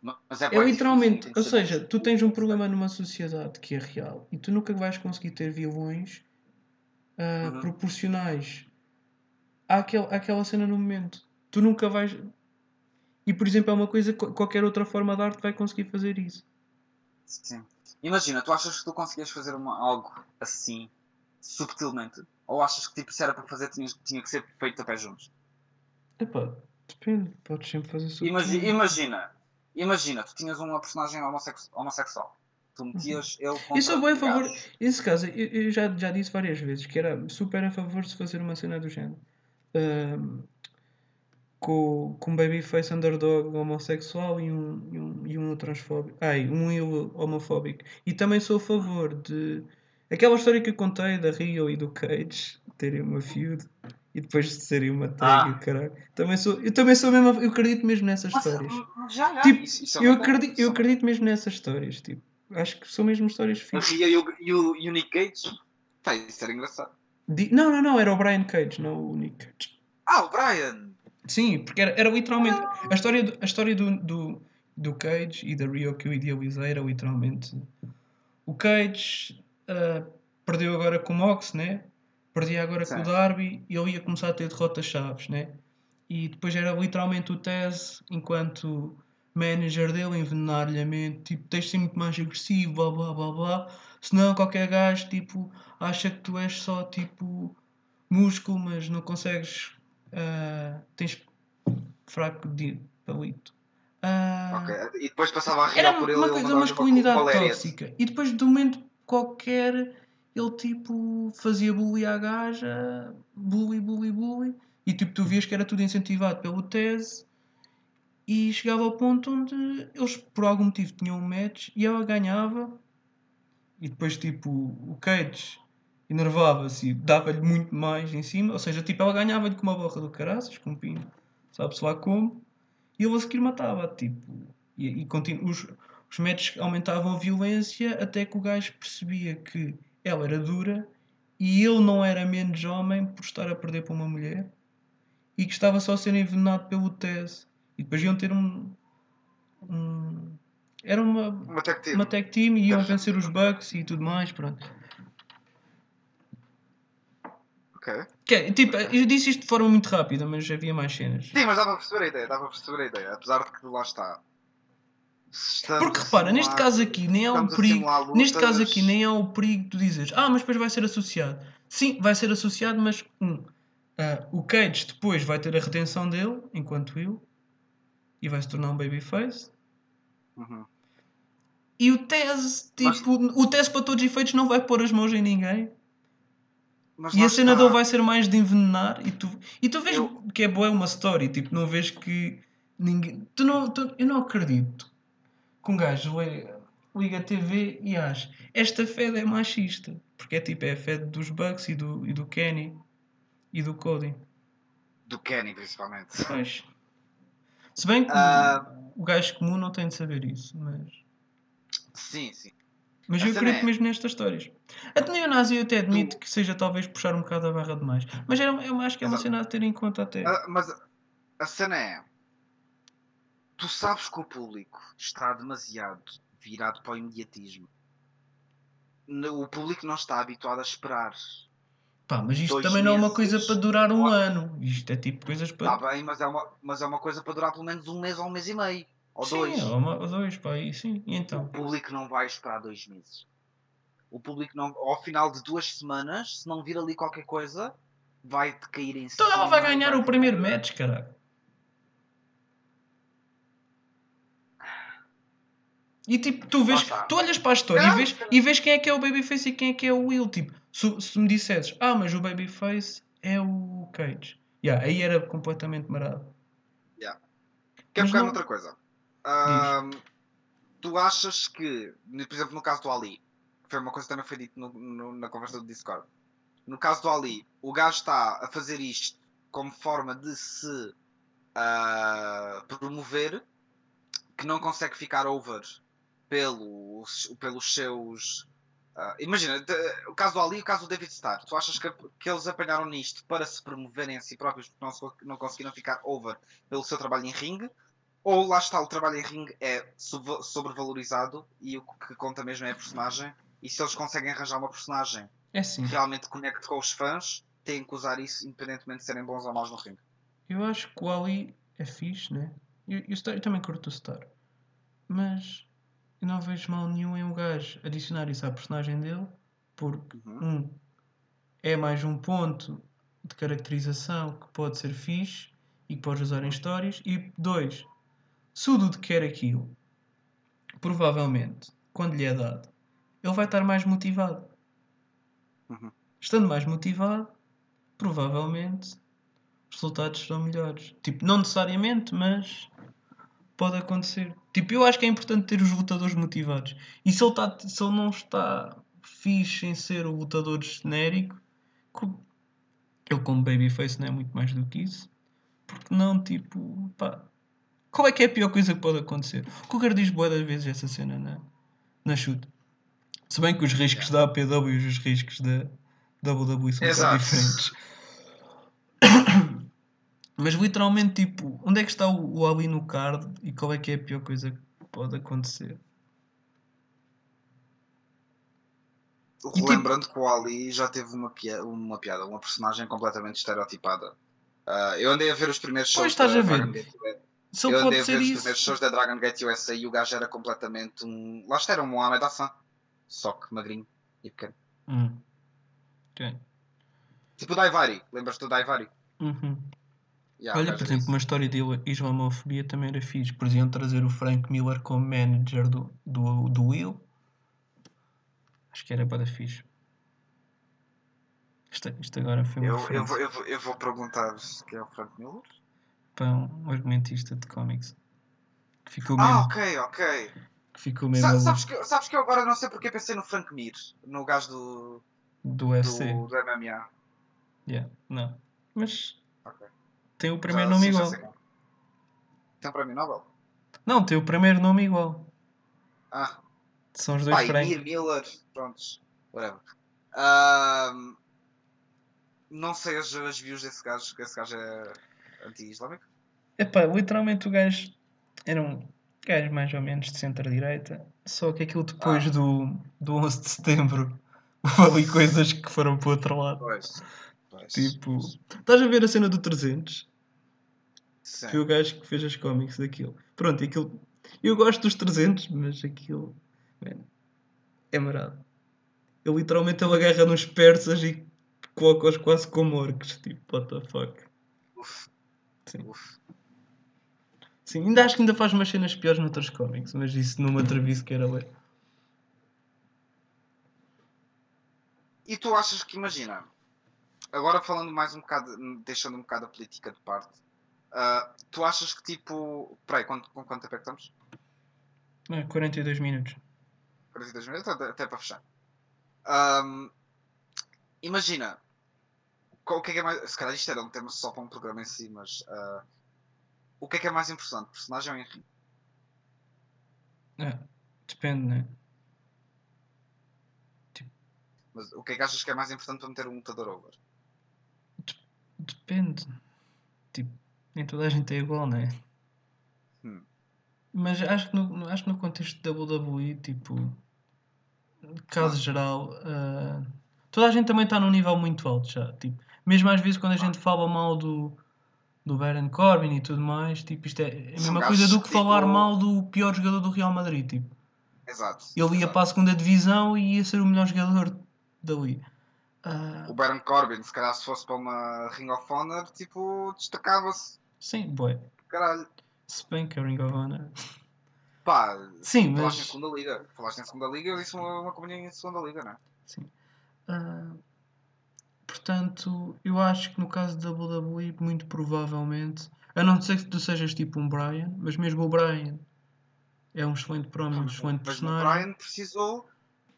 Mas é, É literalmente, ou que seja, tu tens um problema numa sociedade que é real e tu nunca vais conseguir ter vilões ah, Uhum. proporcionais àquele, àquela cena no momento. Tu nunca vais. E por exemplo, é uma coisa que qualquer outra forma de arte vai conseguir fazer isso. Sim. Imagina, tu achas que tu conseguias fazer uma, algo assim, subtilmente? Ou achas que tipo, se era para fazer tinha, tinha que ser feito a pé juntos? Epá, depende, podes sempre fazer Imagi- subtil. imagina, Imagina, tu tinhas uma personagem homossex- homossexual. Tu metias ele contra Eu sou bem a favor. Nesse caso, eu, eu já, já disse várias vezes que era super a favor de se fazer uma cena do género. Ahm, com, com um babyface underdog homossexual e um, e um, e um transfóbico. Ai, um homofóbico. E também sou a favor de. Aquela história que eu contei da Rio e do Cage terem uma feud e depois de serem uma tag o caralho. Também sou, eu também sou mesmo. Eu acredito mesmo nessas Mas, histórias. já, já. Tipo, isso, isso é Eu acredito, isso eu acredito mesmo nessas histórias. Tipo, acho que são mesmo histórias A fixas. E o, e o, e o Nick Cage? Pá, isso era engraçado. Di- Não, não, não, era o Brian Cage, não o Nick Cage. Ah, o Brian! Sim, porque era, era literalmente. A história, do, a história do, do, do Cage e da Rio que eu idealizei era literalmente. O Cage ah, perdeu agora com o Mox, né? Perdia agora com o Sim. Darby e ele ia começar a ter derrotas chaves, né? E depois era literalmente o Tez, enquanto manager dele, envenenar-lhe a mente, tipo, tens de ser muito mais agressivo, blá blá blá blá. Senão qualquer gajo, tipo, acha que tu és só, tipo, músculo, mas não consegues. Ah, tens fraco de palito. Ah, Ok, E depois passava a era Ria por ele uma coisa, mandava-lhe masculinidade tóxica. E depois, de um momento qualquer, ele tipo fazia bullying à gaja, bully, bully, bully. E tipo, tu vias que era tudo incentivado pelo Tese. E chegava ao ponto onde eles, por algum motivo, tinham um match e ela ganhava. E depois, tipo, o Cage enervava-se e dava-lhe muito mais em cima. Ou seja, tipo, ela ganhava-lhe com uma borra do caraças, com um pino, sabe-se lá como. E ele a seguir matava, tipo. E, e continu- os, os matches aumentavam a violência até que o gajo percebia que ela era dura e ele não era menos homem por estar a perder para uma mulher e que estava só a ser envenenado pelo Tese. E depois iam ter um. um era uma, Uma tech team. uma tag team e iam vencer os Bucks e tudo mais, pronto. Ok. Que é, tipo, eu disse isto de forma muito rápida, mas havia mais cenas. Sim, mas dava a perceber a ideia, dava a perceber a ideia. Apesar de que lá está. Estamos Porque repara, neste simular- caso aqui nem há o a perigo. lutas- Neste caso aqui nem há o perigo de tu dizeres, ah, mas depois vai ser associado. Sim, vai ser associado, mas um, ah, o Cage depois vai ter a retenção dele, enquanto eu, e vai se tornar um babyface. Uhum. E o Tez, tipo, o Tez para todos os efeitos não vai pôr as mãos em ninguém. Mas E a cena está. dele vai ser mais de envenenar e tu, e tu vês Eu- que é boa uma story, tipo, não vês que ninguém. Tu não, tu- eu não acredito que um gajo liga, a TV e acha esta Fed é machista. Porque é tipo, é a Fed dos Bucks e do, e do Kenny e do Cody. Do Kenny, principalmente. Pois. Se bem que o- Ah. o gajo comum não tem de saber isso, mas. Sim, sim. Mas A eu acredito é- mesmo nestas histórias. A neonazi eu até admito que seja talvez puxar um bocado a barra demais. Mas era, eu acho que é uma cena a ter em conta até. Ah, mas a- a cena é. Tu sabes que o público está demasiado virado para o imediatismo. O público não está habituado a esperar. Pá, mas isto também não é uma meses. coisa para durar um ano. Isto é tipo coisas para. Está bem, mas é, uma, mas é uma coisa para durar pelo menos um mês ou um mês e meio. Ou sim, dois. ou, dois, pá, e sim. E O então? público não vai esperar dois meses. O público não, ao final de duas semanas, se não vir ali qualquer coisa, vai te cair em cima. Então ela vai ganhar vai- o primeiro match, caralho. E tipo, tu vês, tu olhas para a história Não, e vês, e vês quem é que é o Babyface e quem é que é o Will. Tipo, se, se me dissesses, ah, mas o Babyface é o Cage. Yeah, aí era completamente marado. Quer Mas pegar não- noutra coisa? Tu achas que, por exemplo, no caso do Ali, foi uma coisa que também foi dito no- no- na conversa do Discord, no caso do Ali, o gajo está a fazer isto como forma de se ah, promover, que não consegue ficar over pelos, pelos seus. ah, imagina, de- o caso do Ali e o caso do David Starr. Tu achas que, que eles apanharam nisto para se promoverem a si próprios porque não, não conseguiram ficar over pelo seu trabalho em ringue? Ou lá está, o trabalho em ringue é sobrevalorizado e o que conta mesmo é a personagem? E se eles conseguem arranjar uma personagem É que realmente conecte com os fãs, têm que usar isso independentemente de serem bons ou maus no ringue. Eu acho que o Ali é fixe, né? Eu, eu, eu também curto o Star. Mas eu não vejo mal nenhum em o gajo adicionar isso à personagem dele, porque, Uhum. um, é mais um ponto de caracterização que pode ser fixe e que podes usar em histórias, e dois, Se o Dude quer aquilo, provavelmente, quando lhe é dado, ele vai estar mais motivado. Uhum. Estando mais motivado, provavelmente os resultados serão melhores. Tipo, não necessariamente, mas pode acontecer. Tipo, eu acho que é importante ter os votadores motivados. E se ele, tá, se ele não está fixe em ser o votador genérico, co- ele como babyface não é muito mais do que isso. Porque não, tipo, pá. Qual é que é a pior coisa que pode acontecer? O Cougar diz boa das vezes essa cena na, na chute. Se bem que os riscos da APW e os riscos da WWE são Exato. diferentes. Mas literalmente, tipo, onde é que está o, o Ali no card e qual é que é a pior coisa que pode acontecer? E tipo- Lembrando que o Ali já teve uma, pia- uma piada, uma personagem completamente estereotipada. Ah, eu andei a ver os primeiros shows Pois, estás a ver. Se Eu ele andei pode a ver os isso. primeiros shows da Dragon Gate USA e o gajo era completamente um. Lá está, era um Mohamed Hassan. Só que magrinho e pequeno. Hum. Ok. Tipo o Daivari. Lembras-te do Daivari? Uhum. Yeah, Olha, por exemplo, isso. uma história de islamofobia também era fixe. Podiam trazer o Frank Miller como manager do, do, do Will. Acho que era para fixe. Isto, isto agora foi uma Eu, eu, vou, eu, vou, eu vou perguntar quem é o Frank Miller. Para um argumentista de cómics. Que ficou Ah, mesmo, ok, ok. que ficou mesmo Sa- sabes, que, sabes que eu agora não sei porque pensei no Frank Mir, no gajo do, do UFC. do, do MMA. Yeah, não. Mas Ok. tem o primeiro Já- nome igual. Tem um prémio Nobel? Não, tem o primeiro nome igual. Ah, São os dois Frank. Mir Miller, prontos, whatever. Ahm, não sei as, as views desse gajo, que esse gajo é anti-islâmico. Epá, literalmente o gajo era um gajo mais ou menos de centro-direita. Só que aquilo depois Ah. do, do 11 de setembro houve ali coisas que foram para o outro lado. Pois. pois. Tipo, estás a ver a cena do 300? Sim. Foi o gajo que fez as cómics daquilo. Pronto, aquilo. Eu gosto dos 300, mas aquilo. man, é marado. Ele literalmente ele agarra nos persas e coloca-os quase como orcs. Tipo, what the fuck. Uf, Sim. uf. Sim, ainda acho que ainda faz umas cenas piores noutros cómics, mas isso numa atreviso que era ler. E tu achas que, imagina, agora falando mais um bocado, deixando um bocado a política de parte, ah, tu achas que tipo. Peraí, quanto, com quanto tempo é que estamos? É, 42 minutos. 42 minutos, até, até para fechar. Ahm, imagina, qual- o que é que é mais. Se calhar isto era um tema só para um programa em si, mas. ah, o que é que é mais importante, personagem ou enredo? É, depende, né? Mas o que é que achas que é mais importante para meter um lutador over? Depende. Tipo, nem toda a gente é igual, né? Hum. Mas acho que no, acho que no contexto da WWE, tipo, caso geral, ah, toda a gente também está num nível muito alto já. Tipo, mesmo às vezes quando a gente fala mal do, do Baron Corbin e tudo mais, tipo, isto é a São mesma coisa do que falar tipo- mal do pior jogador do Real Madrid. Tipo, Exato. ele ia exato. para a segunda divisão e ia ser o melhor jogador dali. Ah, O Baron Corbin, se calhar se fosse para uma Ring of Honor, tipo, destacava-se. sim, boy. Caralho. Se bem que a Ring of Honor. Pá, Sim, falaste em segunda liga. Falaste em segunda liga, eu disse uma, uma companhia em segunda liga, não é? Sim. Ah, portanto, eu acho que no caso da WWE, muito provavelmente, a não ser que tu sejas tipo um Brian, mas mesmo o Brian é um excelente promo, um excelente Mas o personagem. Brian precisou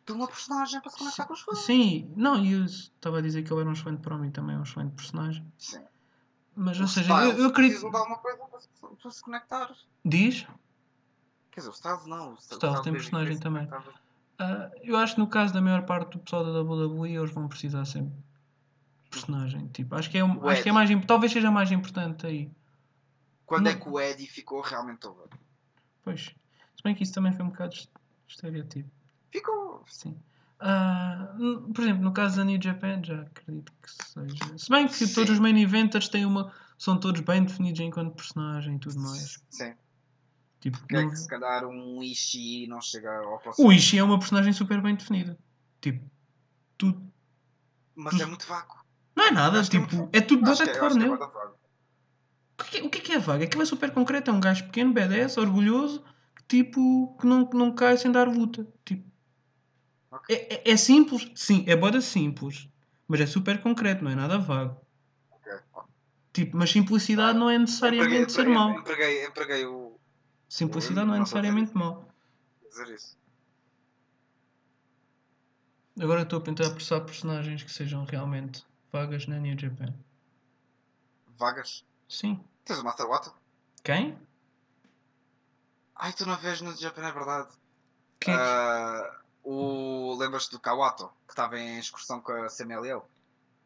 de uma personagem para se conectar com os fãs. Sim, não, e eu estava a dizer que ele era um excelente promo e também é um excelente personagem. Sim. Mas, O ou seja, Styles eu, eu acredito. precisam de alguma coisa para se, para se conectar. Diz? Quer dizer, o Styles não. O Styles tem Babyface personagem também. Ah, eu acho que no caso da maior parte do pessoal da WWE, eles vão precisar sempre personagem. Tipo, acho que é, um- O acho que é mais, talvez seja mais importante aí. Quando é Não. que o Eddie ficou realmente over? Pois. Se bem que isso também foi um bocado est- estereotipo. Ficou. Sim. N- por exemplo, no caso da New Japan, já acredito que seja. Se bem que Sim. todos os main eventers têm uma. são todos bem definidos enquanto personagem e tudo mais. Sim. Tipo, Porque é não- que se calhar um Ishii não chega ao próximo. O Ishii é uma personagem super bem definida. Tipo, tudo. Mas é muito vago. Não é nada, Acho é tipo, é tudo de é- cor é nele. da. O que, é, o que é que é vaga? Aquilo é super concreto, é um gajo pequeno, BDS, orgulhoso, que tipo, que não, que não cai sem dar luta. Tipo, Ok. é, é, é simples? Sim, é boda simples. Mas é super concreto, não é nada vago. Ok. Tipo, mas simplicidade não é necessariamente ser mau. Empreguei, empreguei o. Simplicidade não é necessariamente mau. dizer isso. Agora estou a tentar pensar personagens que sejam realmente vagas na New Japan. Vagas. Sim. Tens o Master Water? Quem? Ai, tu não vês no Japan, é verdade. Quem? que- Ah, o... Lembras-te do Kawato, que estava em excursão com a CMLL?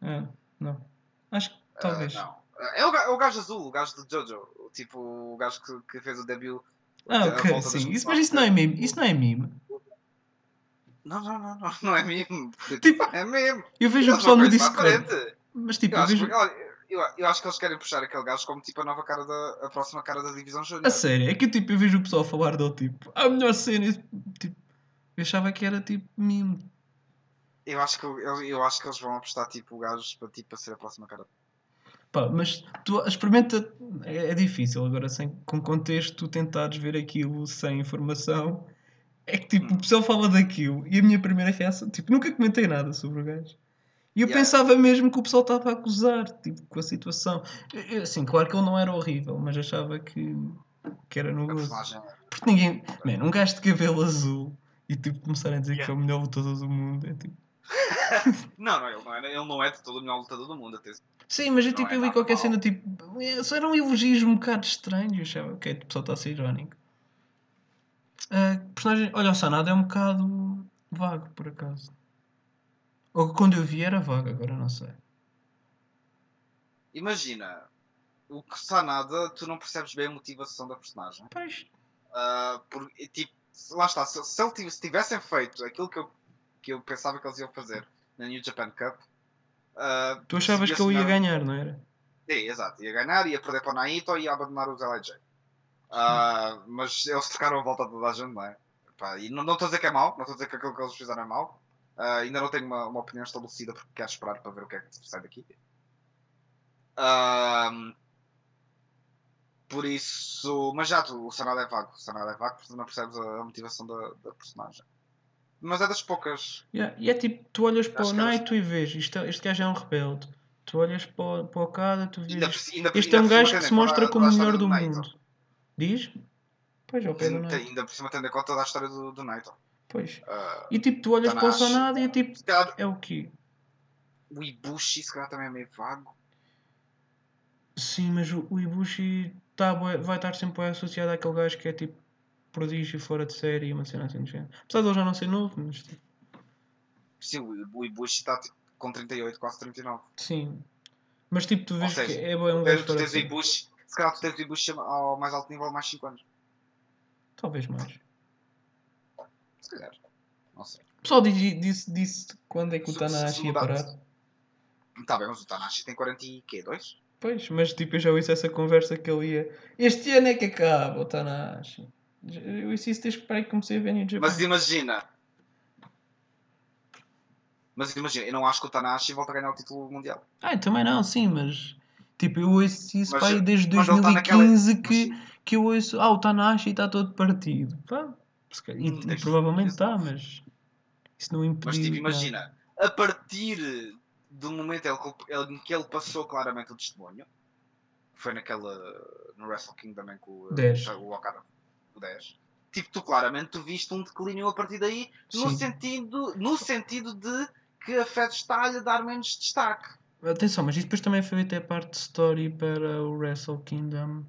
Ah, não. Acho que talvez. Ah, não. É o, é o gajo azul, o gajo do Jojo. Tipo, o gajo que, que fez o debut. Ah, ok, sim. Isso, mas isso não é meme. Isso não é meme. Não, não, não, não, não é mesmo. Tipo, é mesmo. Eu vejo o pessoal no Discord. Mas tipo, Eu eu acho, vejo. que- olha, eu, eu acho que eles querem puxar aquele gajo como tipo a nova cara da. a próxima cara da divisão júnior. A sério, é que tipo, eu vejo o pessoal falar dele tipo, a melhor cena. Tipo, eu achava que era tipo meme. Eu acho que, eu, eu acho que eles vão apostar tipo gajos para, tipo, para ser a próxima cara. Pá, mas tu experimenta. É, é difícil agora, sem, com contexto, tu tentares ver aquilo sem informação. É que tipo, o pessoal fala daquilo e a minha primeira reação, tipo, nunca comentei nada sobre o gajo. E eu Yeah. pensava mesmo que o pessoal estava a acusar, tipo, com a situação. Eu- Assim, claro que ele não era horrível, mas achava que, que era no gozo. Porque ninguém. Man, um gajo de cabelo azul e tipo começarem a dizer que Yeah. é o melhor lutador do mundo. É, tipo... Não, não, ele não é, ele não é de todo o melhor lutador do mundo. Até. Sim, mas eu, Não tipo, é eu vi nada qualquer mau. cena tipo. é, Só eram elogios um bocado estranhos. Eu achava, ok, o pessoal está a ser irónico. Ah, personagem. Olha, o Sanada é um bocado vago, por acaso. Ou que quando eu vi era vago, agora não sei. Imagina, o que está nada, tu não percebes bem a motivação da personagem. Pois. Ah, por, e, tipo, lá está, se, se, ele se tivessem feito aquilo que eu, que eu pensava que eles iam fazer na New Japan Cup. ah, Tu achavas que ele ia ganhar, não era? Sim, exato, ia ganhar, ia perder para o Naito e ia abandonar os LIJ. Ah, mas eles trocaram a volta de toda a gente, não é? Pá, e não estou a dizer que é mau, não estou a dizer que aquilo que eles fizeram é mau. Ah, ainda não tenho uma, uma opinião estabelecida porque quero esperar para ver o que é que sai daqui. Ah, por isso, mas já tu, o Sanada é vago, o Sanada é vago porque não percebes a, a motivação da, da personagem. Mas é das poucas. Yeah, E é tipo, tu olhas para o elas- Naito e vês, isto, este gajo é um rebelde. Tu olhas para o, para o Okada, tu Ainda, vês. por- ainda, por- Este é um ainda gajo que se mostra como o a melhor do Naito. mundo. Diz? Pois, ao pé do Ainda, Naito. ainda por cima tendo em conta toda a história do, do Naito. Pois. Ah, E tipo, tu olhas para o. Sanada e é tipo, calhar é o quê? o Ibushi se calhar também é meio vago. Sim, mas o, o Ibushi tá, vai estar sempre associado àquele gajo que é tipo prodígio fora de série e uma cena assim do género. Apesar de ele já não ser novo, mas tipo, Sim, o Ibushi está tipo, com 38, quase 39. sim. Mas tipo, tu vês seja, que é bué um Tu gajo tens, tu tens o. Ibushi, se calhar tu Ibushi ao mais alto nível mais 5 anos. Talvez mais. Se calhar. Não sei. O pessoal disse, disse, disse quando é que o Tanahashi ia parar. Tá bem, mas o Tanahashi tem 42? Pois, mas tipo, eu já ouvi essa conversa que ele ia. Este ano é que acaba o Tanahashi. Eu ouvi isso desde que parei que comecei a ver New Japan. Mas imagina. Mas imagina, eu não acho que o Tanahashi volta a ganhar o título mundial. Ah, também não, sim, mas. Tipo, eu ouço isso Mas- pá, aí desde mas ele tá 2015 naquela- que, mas- que eu ouço. Ah, o Tanahashi está todo partido. Pá, e, Hum, provavelmente está, 2019. mas. Isso não impediu. Mas tipo, imagina, a partir do momento em que ele- passou claramente o testemunho, foi naquela. no Wrestle Kingdom também com o, 10. o Okada, o 10. Tipo, tu claramente tu viste um declínio a partir daí, no sentido, no sentido de que a Fed está-lhe a dar menos destaque. Atenção, mas isso depois também foi até parte de story para o Wrestle Kingdom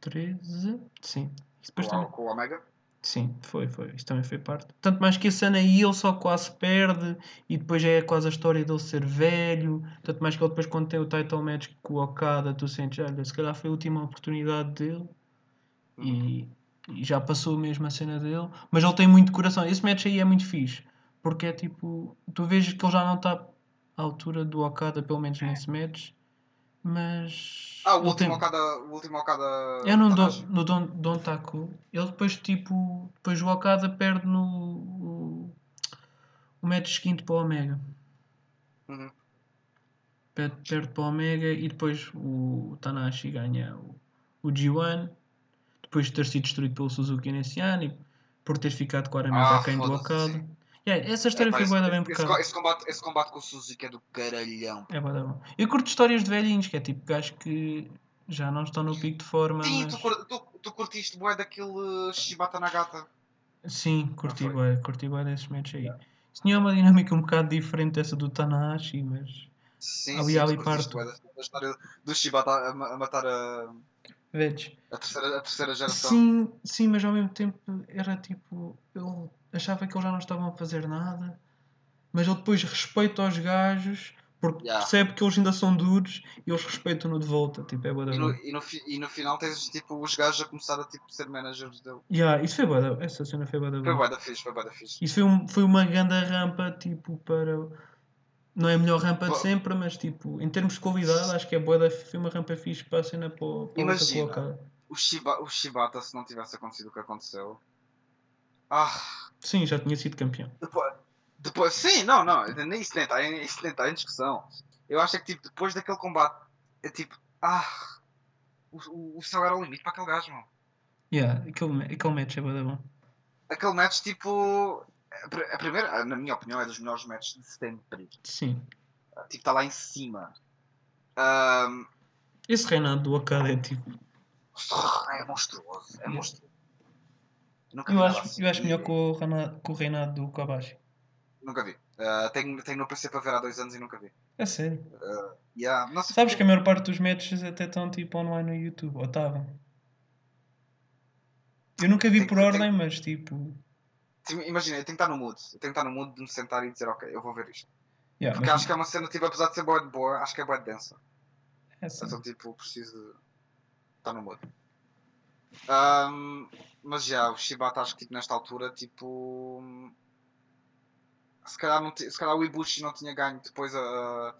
13. Sim. Isso depois Com, também. o- com o Omega. Sim, foi, foi. Isso também foi parte. Tanto mais que esse ano aí ele só quase perde e depois já é quase a história dele ser velho. Tanto mais que ele depois quando tem o title match com o Okada, tu sentes, olha, se calhar foi a última oportunidade dele e, e já passou mesmo a cena dele. Mas ele tem muito coração. Esse match aí é muito fixe. Porque é tipo, tu vês que ele já não está à altura do Okada, pelo menos nesse match. Mas. Ah, o último tem- Okada. O último Okada. é no. Don, no Don, Don Taku. Ele depois, tipo, depois o Okada perde no o, o match seguinte para o Omega. Uhum. perde, perde para o Omega e depois o Tanahashi ganha o, o G1 depois de ter sido destruído pelo Suzuki nesse ano e por ter ficado claramente Ah, aquém do Okada. sim. Yeah, essa história Epá, foi da bem esse, esse combate, esse combate com o Suzuki é do caralhão. É bom. Eu curto histórias de velhinhos, que é tipo gajos que já não estão no pico de forma, Sim, mas... tu, tu, tu curtiste bué daquele Shibata Nagata. Sim, curti bué, curti bué desses matches aí. Isso tinha uma dinâmica um bocado diferente dessa do Tanahashi, mas... Sim, Ali, sim, ali bué da, história do Shibata a matar a, Vedes? a, terceira, a terceira geração. Sim, sim, mas ao mesmo tempo era tipo. Eu achava que eles já não estavam a fazer nada, mas ele depois respeita aos gajos porque Yeah. percebe que eles ainda são duros e eles respeitam-no de volta. Tipo, é da E no, e, no, e no final tens tipo os gajos a começar a tipo, ser managers dele. Yeah, isso foi da Essa cena foi da Foi da fixe, foi bué da fixe. Isso foi, um, foi uma grande rampa, tipo, para. Não é a melhor rampa de sempre, mas tipo, em termos de qualidade, acho que é da, foi uma rampa fixe para a cena para, para Imagina. O, Shiba, o Shibata, se não tivesse acontecido o que aconteceu. Ah, Sim, já tinha sido campeão. depois. depois sim, não, não, nem isso nem está em, isso nem está em discussão. Eu acho é que tipo, depois daquele combate, é tipo, ah, o, o, céu era o limite para aquele gajo, mano. Yeah, aquele, aquele match é da bom. Aquele match, tipo, a, pri- a primeira, na minha opinião, é dos melhores matches de sempre. Sim. Tipo, está lá em cima. Ahm, Esse reinado do Okada é tipo. é monstruoso, é monstruoso. Nunca Eu acho, assim. eu acho melhor que o, reinado, que o reinado do Kobashi. Nunca vi. Ah, tenho, tenho no PC para ver há dois anos e nunca vi. É sério. Yeah, não sei Sabes que a maior parte dos matches até estão tipo online no YouTube, ou estavam. Eu nunca vi Tem- por ordem, mas tipo. Imagina, eu tenho que estar no mood. Eu tenho que estar no mood de me sentar e dizer, ok, eu vou ver isto. Yeah, Porque mas- acho que é uma cena, tipo, apesar de ser boa de boa, acho que é boa de densa. é assim. Então, tipo, preciso estar no mood. Ahm, mas já, o Shibata, acho que tipo, nesta altura, tipo. Se calhar, não se calhar o Ibushi não tinha ganho depois a.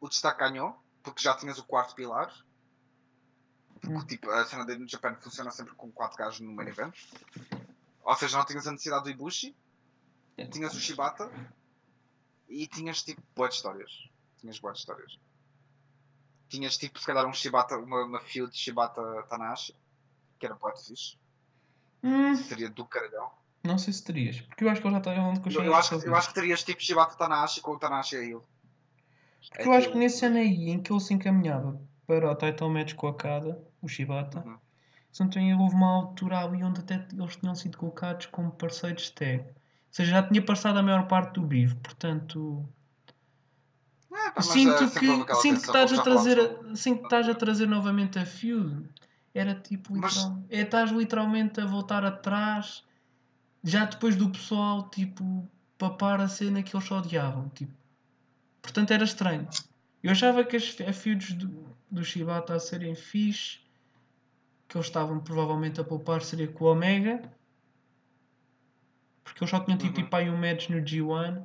O destaque ganhou, porque já tinhas o quarto pilar. Porque, Hum. tipo, a cena de Japan funciona sempre com quatro gajos no main event. Ou seja, não tinhas a necessidade do Ibushi, tinhas o Shibata e tinhas tipo boas histórias. Tinhas boas histórias. Tinhas tipo, se calhar, um Shibata, uma, uma feud Shibata Tanahashi, que era boa de fixe. Hum, Seria do caralhão. não sei se terias, porque eu acho que ele já está onde Eu, eu, acho, eu acho que terias tipo Shibata Tanahashi com o Tanahashi a ele. Porque eu acho que nesse ano aí em que ele se encaminhava para o title match com a Okada, o Shibata, Uhum. se não houve uma altura ali onde até eles tinham sido colocados como parceiros de tag. Ou seja, já tinha passado a maior parte do bife, portanto. É, mas, sinto que, sinto que estás a trazer, sinto que estás a trazer novamente a feud. Era tipo, Mas- literal- é, estás literalmente a voltar atrás, já depois do pessoal, tipo, papar a cena que eles odiavam, tipo. Portanto, era estranho. Eu achava que as a feuds do, do Shibata a serem fixe, que eles estavam provavelmente a poupar seria com o Omega, porque eles só tinham tipo, Uhum. tipo aí um match no G1.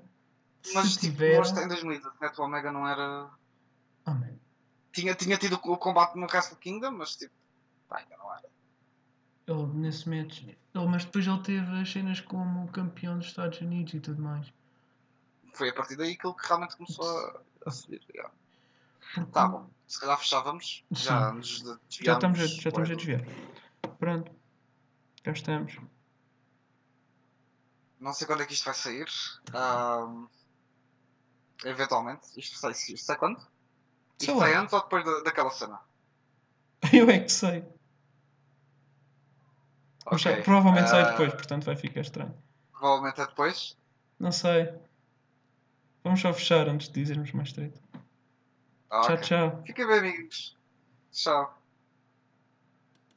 Mas Se tipo, tiveram. nós em 2017 o Omega não era. Man. Tinha, tinha tido o combate no Wrestle Kingdom, mas tipo. Pá, ainda não era. Ele nesse match. Ele, mas depois ele teve as cenas como campeão dos Estados Unidos e tudo mais. Foi a partir daí que ele realmente começou a, a subir. yeah. Porque Tá bom, se calhar fechávamos. Já nos desviámos. já estamos, a, já estamos a desviar. Pronto. Já estamos. Não sei quando é que isto vai sair. Ahm, eventualmente. Isto sai, isto quando? Sei Isto sai lá. antes ou depois da, daquela cena? Eu é que sei. Mas Ok, Provavelmente sai ah, depois, portanto vai ficar estranho. Provavelmente é depois. Não sei. Vamos só fechar antes de dizermos mais treta. Ah, Tchau, tchau. Fiquem bem, amigos. Tchau.